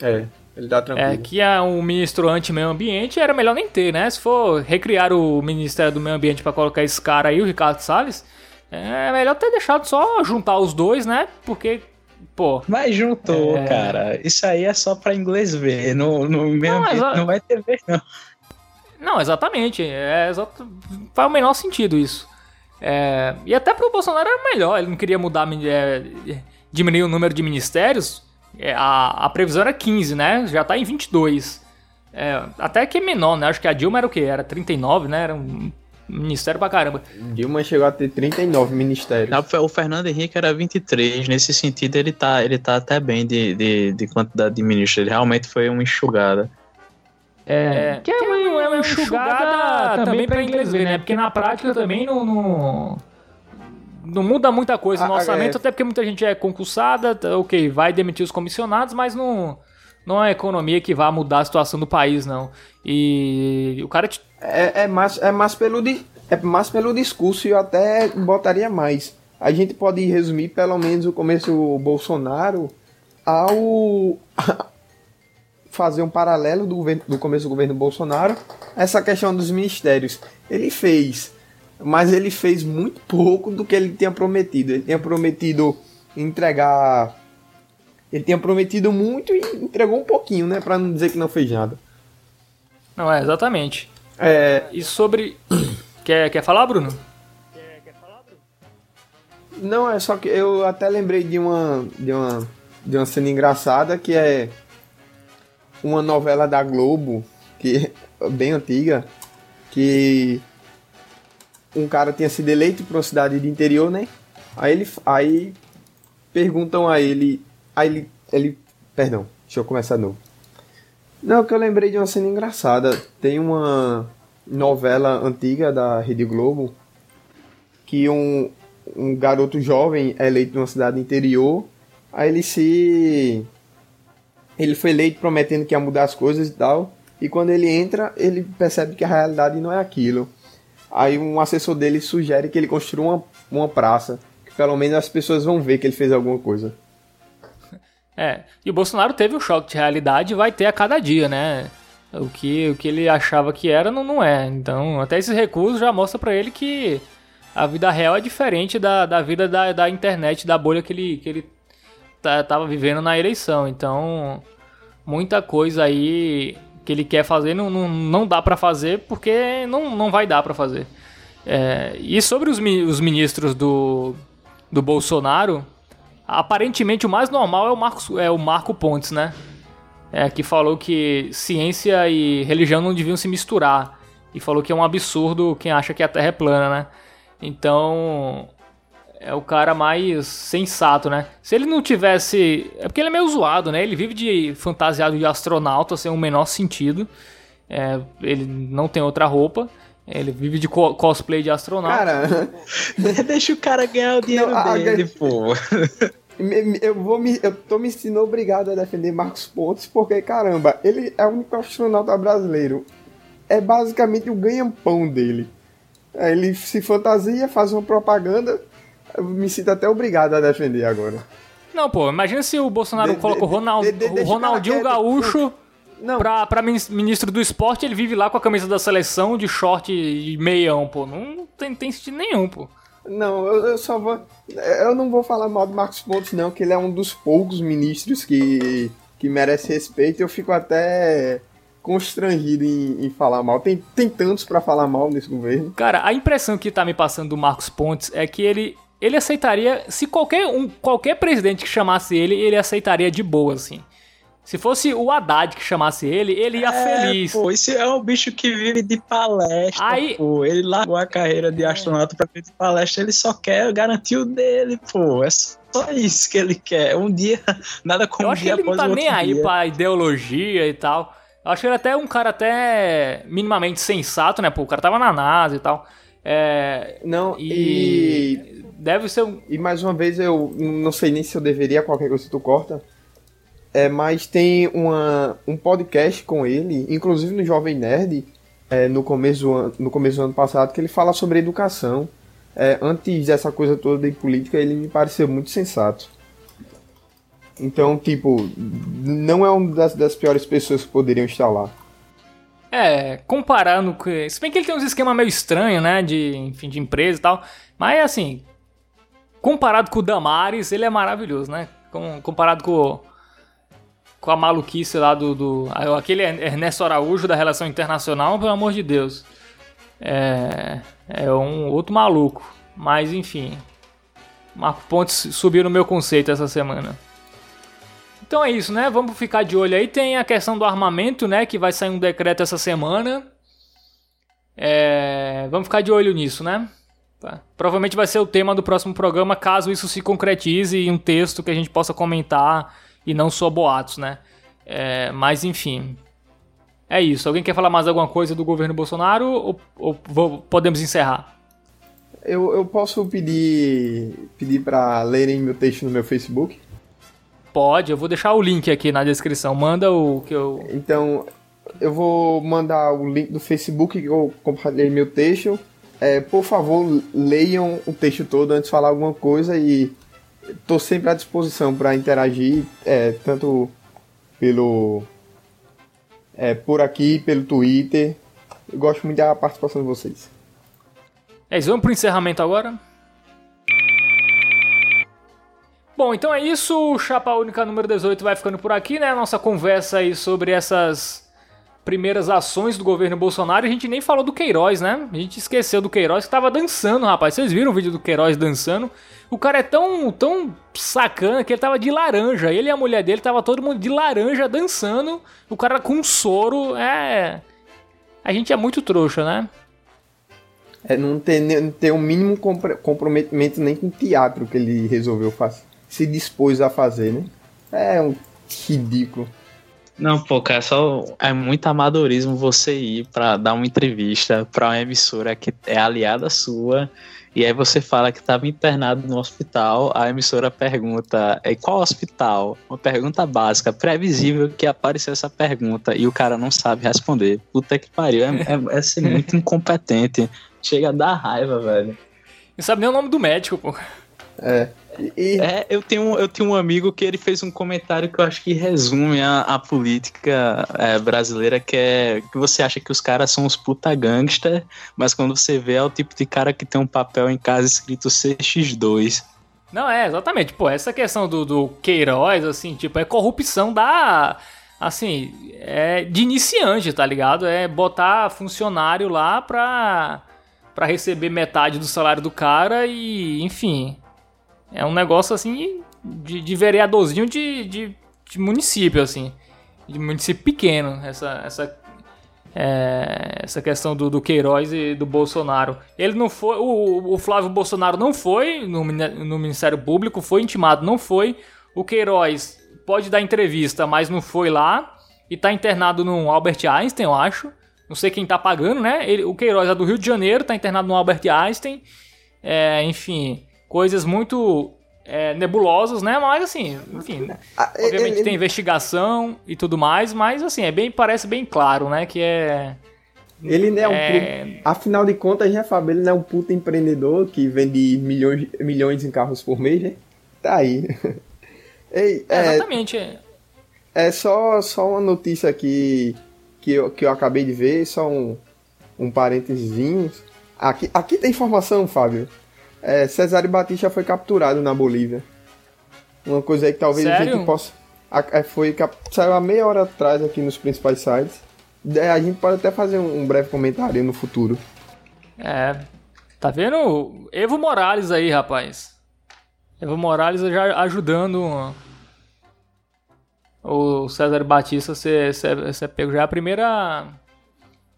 É. Ele dá tranquilo. É que a, um ministro anti-meio ambiente era melhor nem ter, né? Se for recriar o Ministério do Meio Ambiente para colocar esse cara aí, o Ricardo Salles, é melhor ter deixado só juntar os dois, né? Porque, pô. Mas juntou, é... cara. Isso aí é só para inglês ver. No, no meio não, ambiente não vai ter ver, não. Não, exatamente. É, exato, faz o menor sentido isso. É, e até pro Bolsonaro era melhor. Ele não queria mudar, é, diminuir o número de ministérios é, a, a previsão era 15, né? Já tá em 22. É, até que é menor, né? Acho que a Dilma era o quê? Era 39, né? Era um ministério pra caramba. Dilma chegou a ter 39 ministérios. o Fernando Henrique era 23. Nesse sentido, ele tá, ele tá até bem de, de, de quantidade de ministros. Ele realmente foi uma enxugada. É, que é uma, é uma enxugada, também para inglês ver, né? Porque na prática também não, não, não muda muita coisa no ah, orçamento, é... até porque muita gente é concursada, tá, ok, vai demitir os comissionados, mas não, não é a economia que vai mudar a situação do país, não. E o cara. Te... É, é, mais, é, mais pelo é mais pelo discurso e eu até botaria mais. A gente pode resumir pelo menos o começo do Bolsonaro ao fazer um paralelo do, governo, do começo do governo Bolsonaro essa questão dos ministérios. Ele fez mas ele fez muito pouco do que ele tinha prometido. Ele tinha prometido entregar. Ele tinha prometido muito e entregou um pouquinho, né? Pra não dizer que não fez nada. Não, é, exatamente. É... E sobre. quer, quer falar, Bruno? Não, é só que eu até lembrei de uma, de uma, de uma cena engraçada que é uma novela da Globo, que bem antiga, que um cara tinha sido eleito para uma cidade de interior, né? Aí ele aí perguntam a ele, aí ele, ele, perdão, deixa eu começar de novo. Não, que eu lembrei de uma cena engraçada. Tem uma novela antiga da Rede Globo que um, um garoto jovem é eleito numa cidade interior, aí ele se. Ele foi eleito prometendo que ia mudar as coisas e tal, e quando ele entra, ele percebe que a realidade não é aquilo. Aí um assessor dele sugere que ele construa uma, uma praça, que pelo menos as pessoas vão ver que ele fez alguma coisa. É, e o Bolsonaro teve um choque de realidade e vai ter a cada dia, né? O que, o que ele achava que era, não, não é. Então, até esse recurso já mostra para ele que a vida real é diferente da, da vida da, da internet, da bolha que ele, que ele tava vivendo na eleição. Então, muita coisa aí que ele quer fazer não, não, não dá para fazer porque não, não vai dar para fazer. É, e sobre os, os ministros do, do Bolsonaro, aparentemente o mais normal é o, Marcos, é o Marco Pontes, né? é, que falou que ciência e religião não deviam se misturar. E falou que é um absurdo quem acha que a Terra é plana, né? Então, é o cara mais sensato, né? Se ele não tivesse. É porque ele é meio zoado, né? Ele vive de fantasiado de astronauta sem o menor sentido. É, ele não tem outra roupa. Ele vive de co cosplay de astronauta. Cara, deixa o cara ganhar o dinheiro não, dele, a... pô. Eu, vou me, eu tô me sentindo obrigado a defender Marcos Pontes, porque, caramba, ele é o único astronauta brasileiro. É basicamente o ganha-pão dele. Ele se fantasia, faz uma propaganda. Eu me sinto até obrigado a defender agora. Não, pô, imagina se o Bolsonaro de, coloca de, o, Ronald, de, o Ronaldinho Gaúcho não. Pra, pra ministro do esporte, ele vive lá com a camisa da seleção, de short e meião, pô. Não tem, tem sentido nenhum, pô. Não, eu, eu, só vou. Eu não vou falar mal do Marcos Pontes, não, que ele é um dos poucos ministros que, que merece respeito. Eu fico até constrangido em, em falar mal. Tem, tem tantos para falar mal nesse governo. Cara, a impressão que tá me passando do Marcos Pontes é que ele. Ele aceitaria. Se qualquer, um, qualquer presidente que chamasse ele, ele aceitaria de boa, assim. Se fosse o Haddad que chamasse ele, ele ia é, feliz. Pô, esse é um bicho que vive de palestra. Aí, pô, ele largou a carreira de astronauta pra viver de palestra, ele só quer garantir o dele, pô. É só isso que ele quer. Um dia, nada como Eu acho um dia que ele não tá nem dia. aí pra ideologia e tal. Eu acho ele até um cara até minimamente sensato, né? Pô, o cara tava na NASA e tal. É, não, e... e... Deve ser um... E mais uma vez, eu não sei nem se eu deveria, qualquer coisa tu corta é, mas tem uma, um podcast com ele, inclusive no Jovem Nerd, é, no, começo do ano, no começo do ano passado, que ele fala sobre educação. É, antes dessa coisa toda de política, ele me pareceu muito sensato. Então, tipo, não é uma das, das piores pessoas que poderiam estar lá. É, comparando com. Se bem que ele tem uns esquemas meio estranhos, né? De, enfim, de empresa e tal. Mas assim. Comparado com o Damares, ele é maravilhoso, né? Com, comparado com com a maluquice lá do, do. Aquele Ernesto Araújo da Relação Internacional, pelo amor de Deus. É, é um outro maluco. Mas enfim. Marco Pontes subiu no meu conceito essa semana. Então é isso, né? Vamos ficar de olho aí. Tem a questão do armamento, né? Que vai sair um decreto essa semana. É... Vamos ficar de olho nisso, né? Tá. Provavelmente vai ser o tema do próximo programa, caso isso se concretize em um texto que a gente possa comentar e não só boatos, né? É, mas enfim. É isso. Alguém quer falar mais alguma coisa do governo Bolsonaro ou, ou vou, podemos encerrar? Eu, eu posso pedir pedir para lerem meu texto no meu Facebook? Pode, eu vou deixar o link aqui na descrição. Manda o que eu. Então, eu vou mandar o link do Facebook que eu compartilhei meu texto. É, por favor, leiam o texto todo antes de falar alguma coisa e Estou sempre à disposição para interagir, é, tanto pelo é, por aqui, pelo Twitter. Eu gosto muito da participação de vocês. É isso, vamos para o encerramento agora? Bom, então é isso. O Chapa Única número 18 vai ficando por aqui, né? Nossa conversa aí sobre essas primeiras ações do governo Bolsonaro, a gente nem falou do Queiroz, né? A gente esqueceu do Queiroz que tava dançando, rapaz. Vocês viram o vídeo do Queiroz dançando? O cara é tão, tão sacana que ele tava de laranja. Ele e a mulher dele tava todo mundo de laranja dançando. O cara com soro. É. A gente é muito trouxa, né? É, não tem, não tem o mínimo comprometimento nem com o teatro que ele resolveu fazer. Se dispôs a fazer, né? É um ridículo. Não, pô, cara, só é muito amadorismo você ir para dar uma entrevista para uma emissora que é aliada sua e aí você fala que estava internado no hospital, a emissora pergunta, é qual hospital? Uma pergunta básica, previsível que apareceu essa pergunta e o cara não sabe responder. Puta que pariu, é, é, é ser muito incompetente. Chega a dar raiva, velho. Não sabe nem o nome do médico, pô. É. E... É, eu tenho, eu tenho um amigo que ele fez um comentário que eu acho que resume a, a política é, brasileira, que é que você acha que os caras são os puta gangster, mas quando você vê é o tipo de cara que tem um papel em casa escrito CX2. Não, é, exatamente. Pô, essa questão do, do Queiroz, assim, tipo, é corrupção da. Assim, é de iniciante, tá ligado? É botar funcionário lá pra, pra receber metade do salário do cara e, enfim, é um negócio assim de, de vereadorzinho de, de, de, município, assim. De município pequeno, essa, essa, é, essa questão do, do Queiroz e do Bolsonaro. Ele não foi. O, o Flávio Bolsonaro não foi no, no Ministério Público, foi intimado, não foi. O Queiroz pode dar entrevista, mas não foi lá. E tá internado no Albert Einstein, eu acho. Não sei quem tá pagando, né? Ele, o Queiroz é do Rio de Janeiro, tá internado no Albert Einstein. É, enfim coisas muito é, nebulosas, né? Mas assim, enfim, ah, obviamente ele, tem investigação e tudo mais, mas assim, é bem, parece bem claro, né? Que é. Ele não é, é... um. Afinal de contas, já Fábio, ele não é um puta empreendedor que vende milhões, milhões em carros por mês, né? Tá aí. Ei, é, Exatamente. É só, só uma notícia aqui que eu, que eu acabei de ver, só um, um parênteses. Aqui, aqui tem informação, Fábio é, Cesare Batista foi capturado na Bolívia. Uma coisa aí que talvez Sério? a gente possa. A, é, foi saiu há meia hora atrás aqui nos principais sites. É, a gente pode até fazer um, um breve comentário no futuro. É. Tá vendo? Evo Morales aí, rapaz. Evo Morales já ajudando o César Batista a ser, ser, ser pego. Já é a primeira.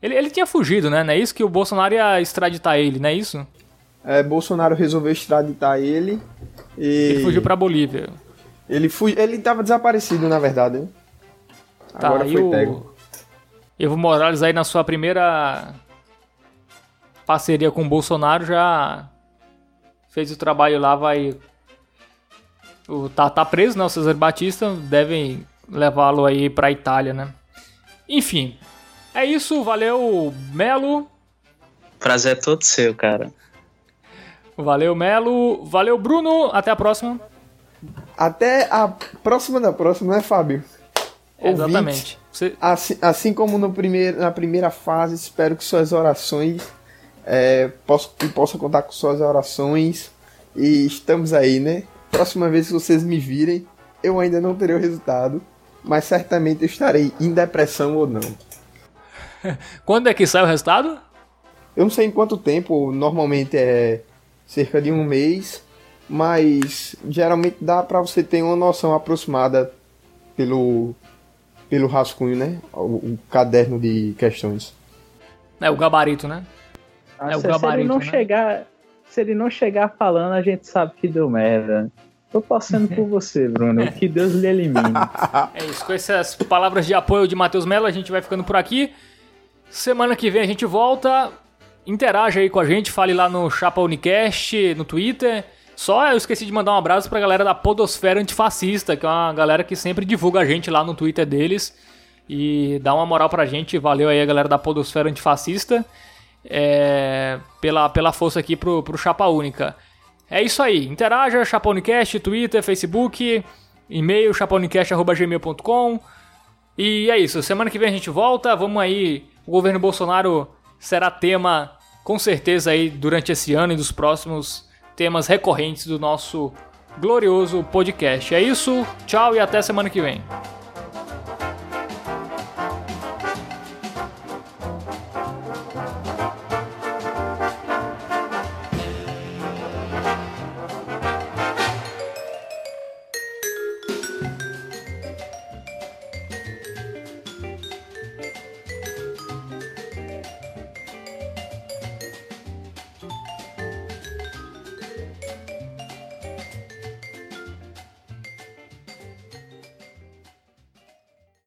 Ele, ele tinha fugido, né? Não é isso que o Bolsonaro ia extraditar ele, não é isso? É, Bolsonaro resolveu extraditar ele. E... Ele fugiu pra Bolívia. Ele fu... ele tava desaparecido, na verdade. Né? Tá, Agora foi o... pego. Evo Morales aí na sua primeira parceria com o Bolsonaro já fez o trabalho lá, vai. O, tá, tá preso, né? O Cesar Batista. Devem levá-lo aí pra Itália, né? Enfim. É isso, valeu, Melo. Prazer é todo seu, cara. Valeu, Melo. Valeu, Bruno. Até a próxima. Até a próxima da próxima, né, Fábio? exatamente. Você... Assim, assim, como no primeiro, na primeira fase, espero que suas orações. É, posso, que possa contar com suas orações. E estamos aí, né? Próxima vez que vocês me virem, eu ainda não terei o resultado. Mas certamente eu estarei em depressão ou não. Quando é que sai o resultado? Eu não sei em quanto tempo, normalmente é cerca de um mês, mas geralmente dá para você ter uma noção aproximada pelo, pelo rascunho, né? O, o caderno de questões. É o gabarito, né? Ah, é o se, gabarito, se ele não né? chegar, se ele não chegar falando, a gente sabe que deu merda. Tô passando por você, Bruno. Que Deus lhe elimine. É isso. Com essas palavras de apoio de Matheus Mello, a gente vai ficando por aqui. Semana que vem a gente volta interaja aí com a gente, fale lá no Chapa Unicast, no Twitter. Só eu esqueci de mandar um abraço pra galera da Podosfera Antifascista, que é uma galera que sempre divulga a gente lá no Twitter deles. E dá uma moral pra gente. Valeu aí a galera da Podosfera Antifascista. É, pela, pela força aqui pro, pro Chapa Única. É isso aí. Interaja, Chapa Unicast, Twitter, Facebook, e-mail, chapaunicast.gmail.com. E é isso. Semana que vem a gente volta. Vamos aí. O governo Bolsonaro será tema com certeza aí durante esse ano e dos próximos temas recorrentes do nosso glorioso podcast. É isso, tchau e até semana que vem.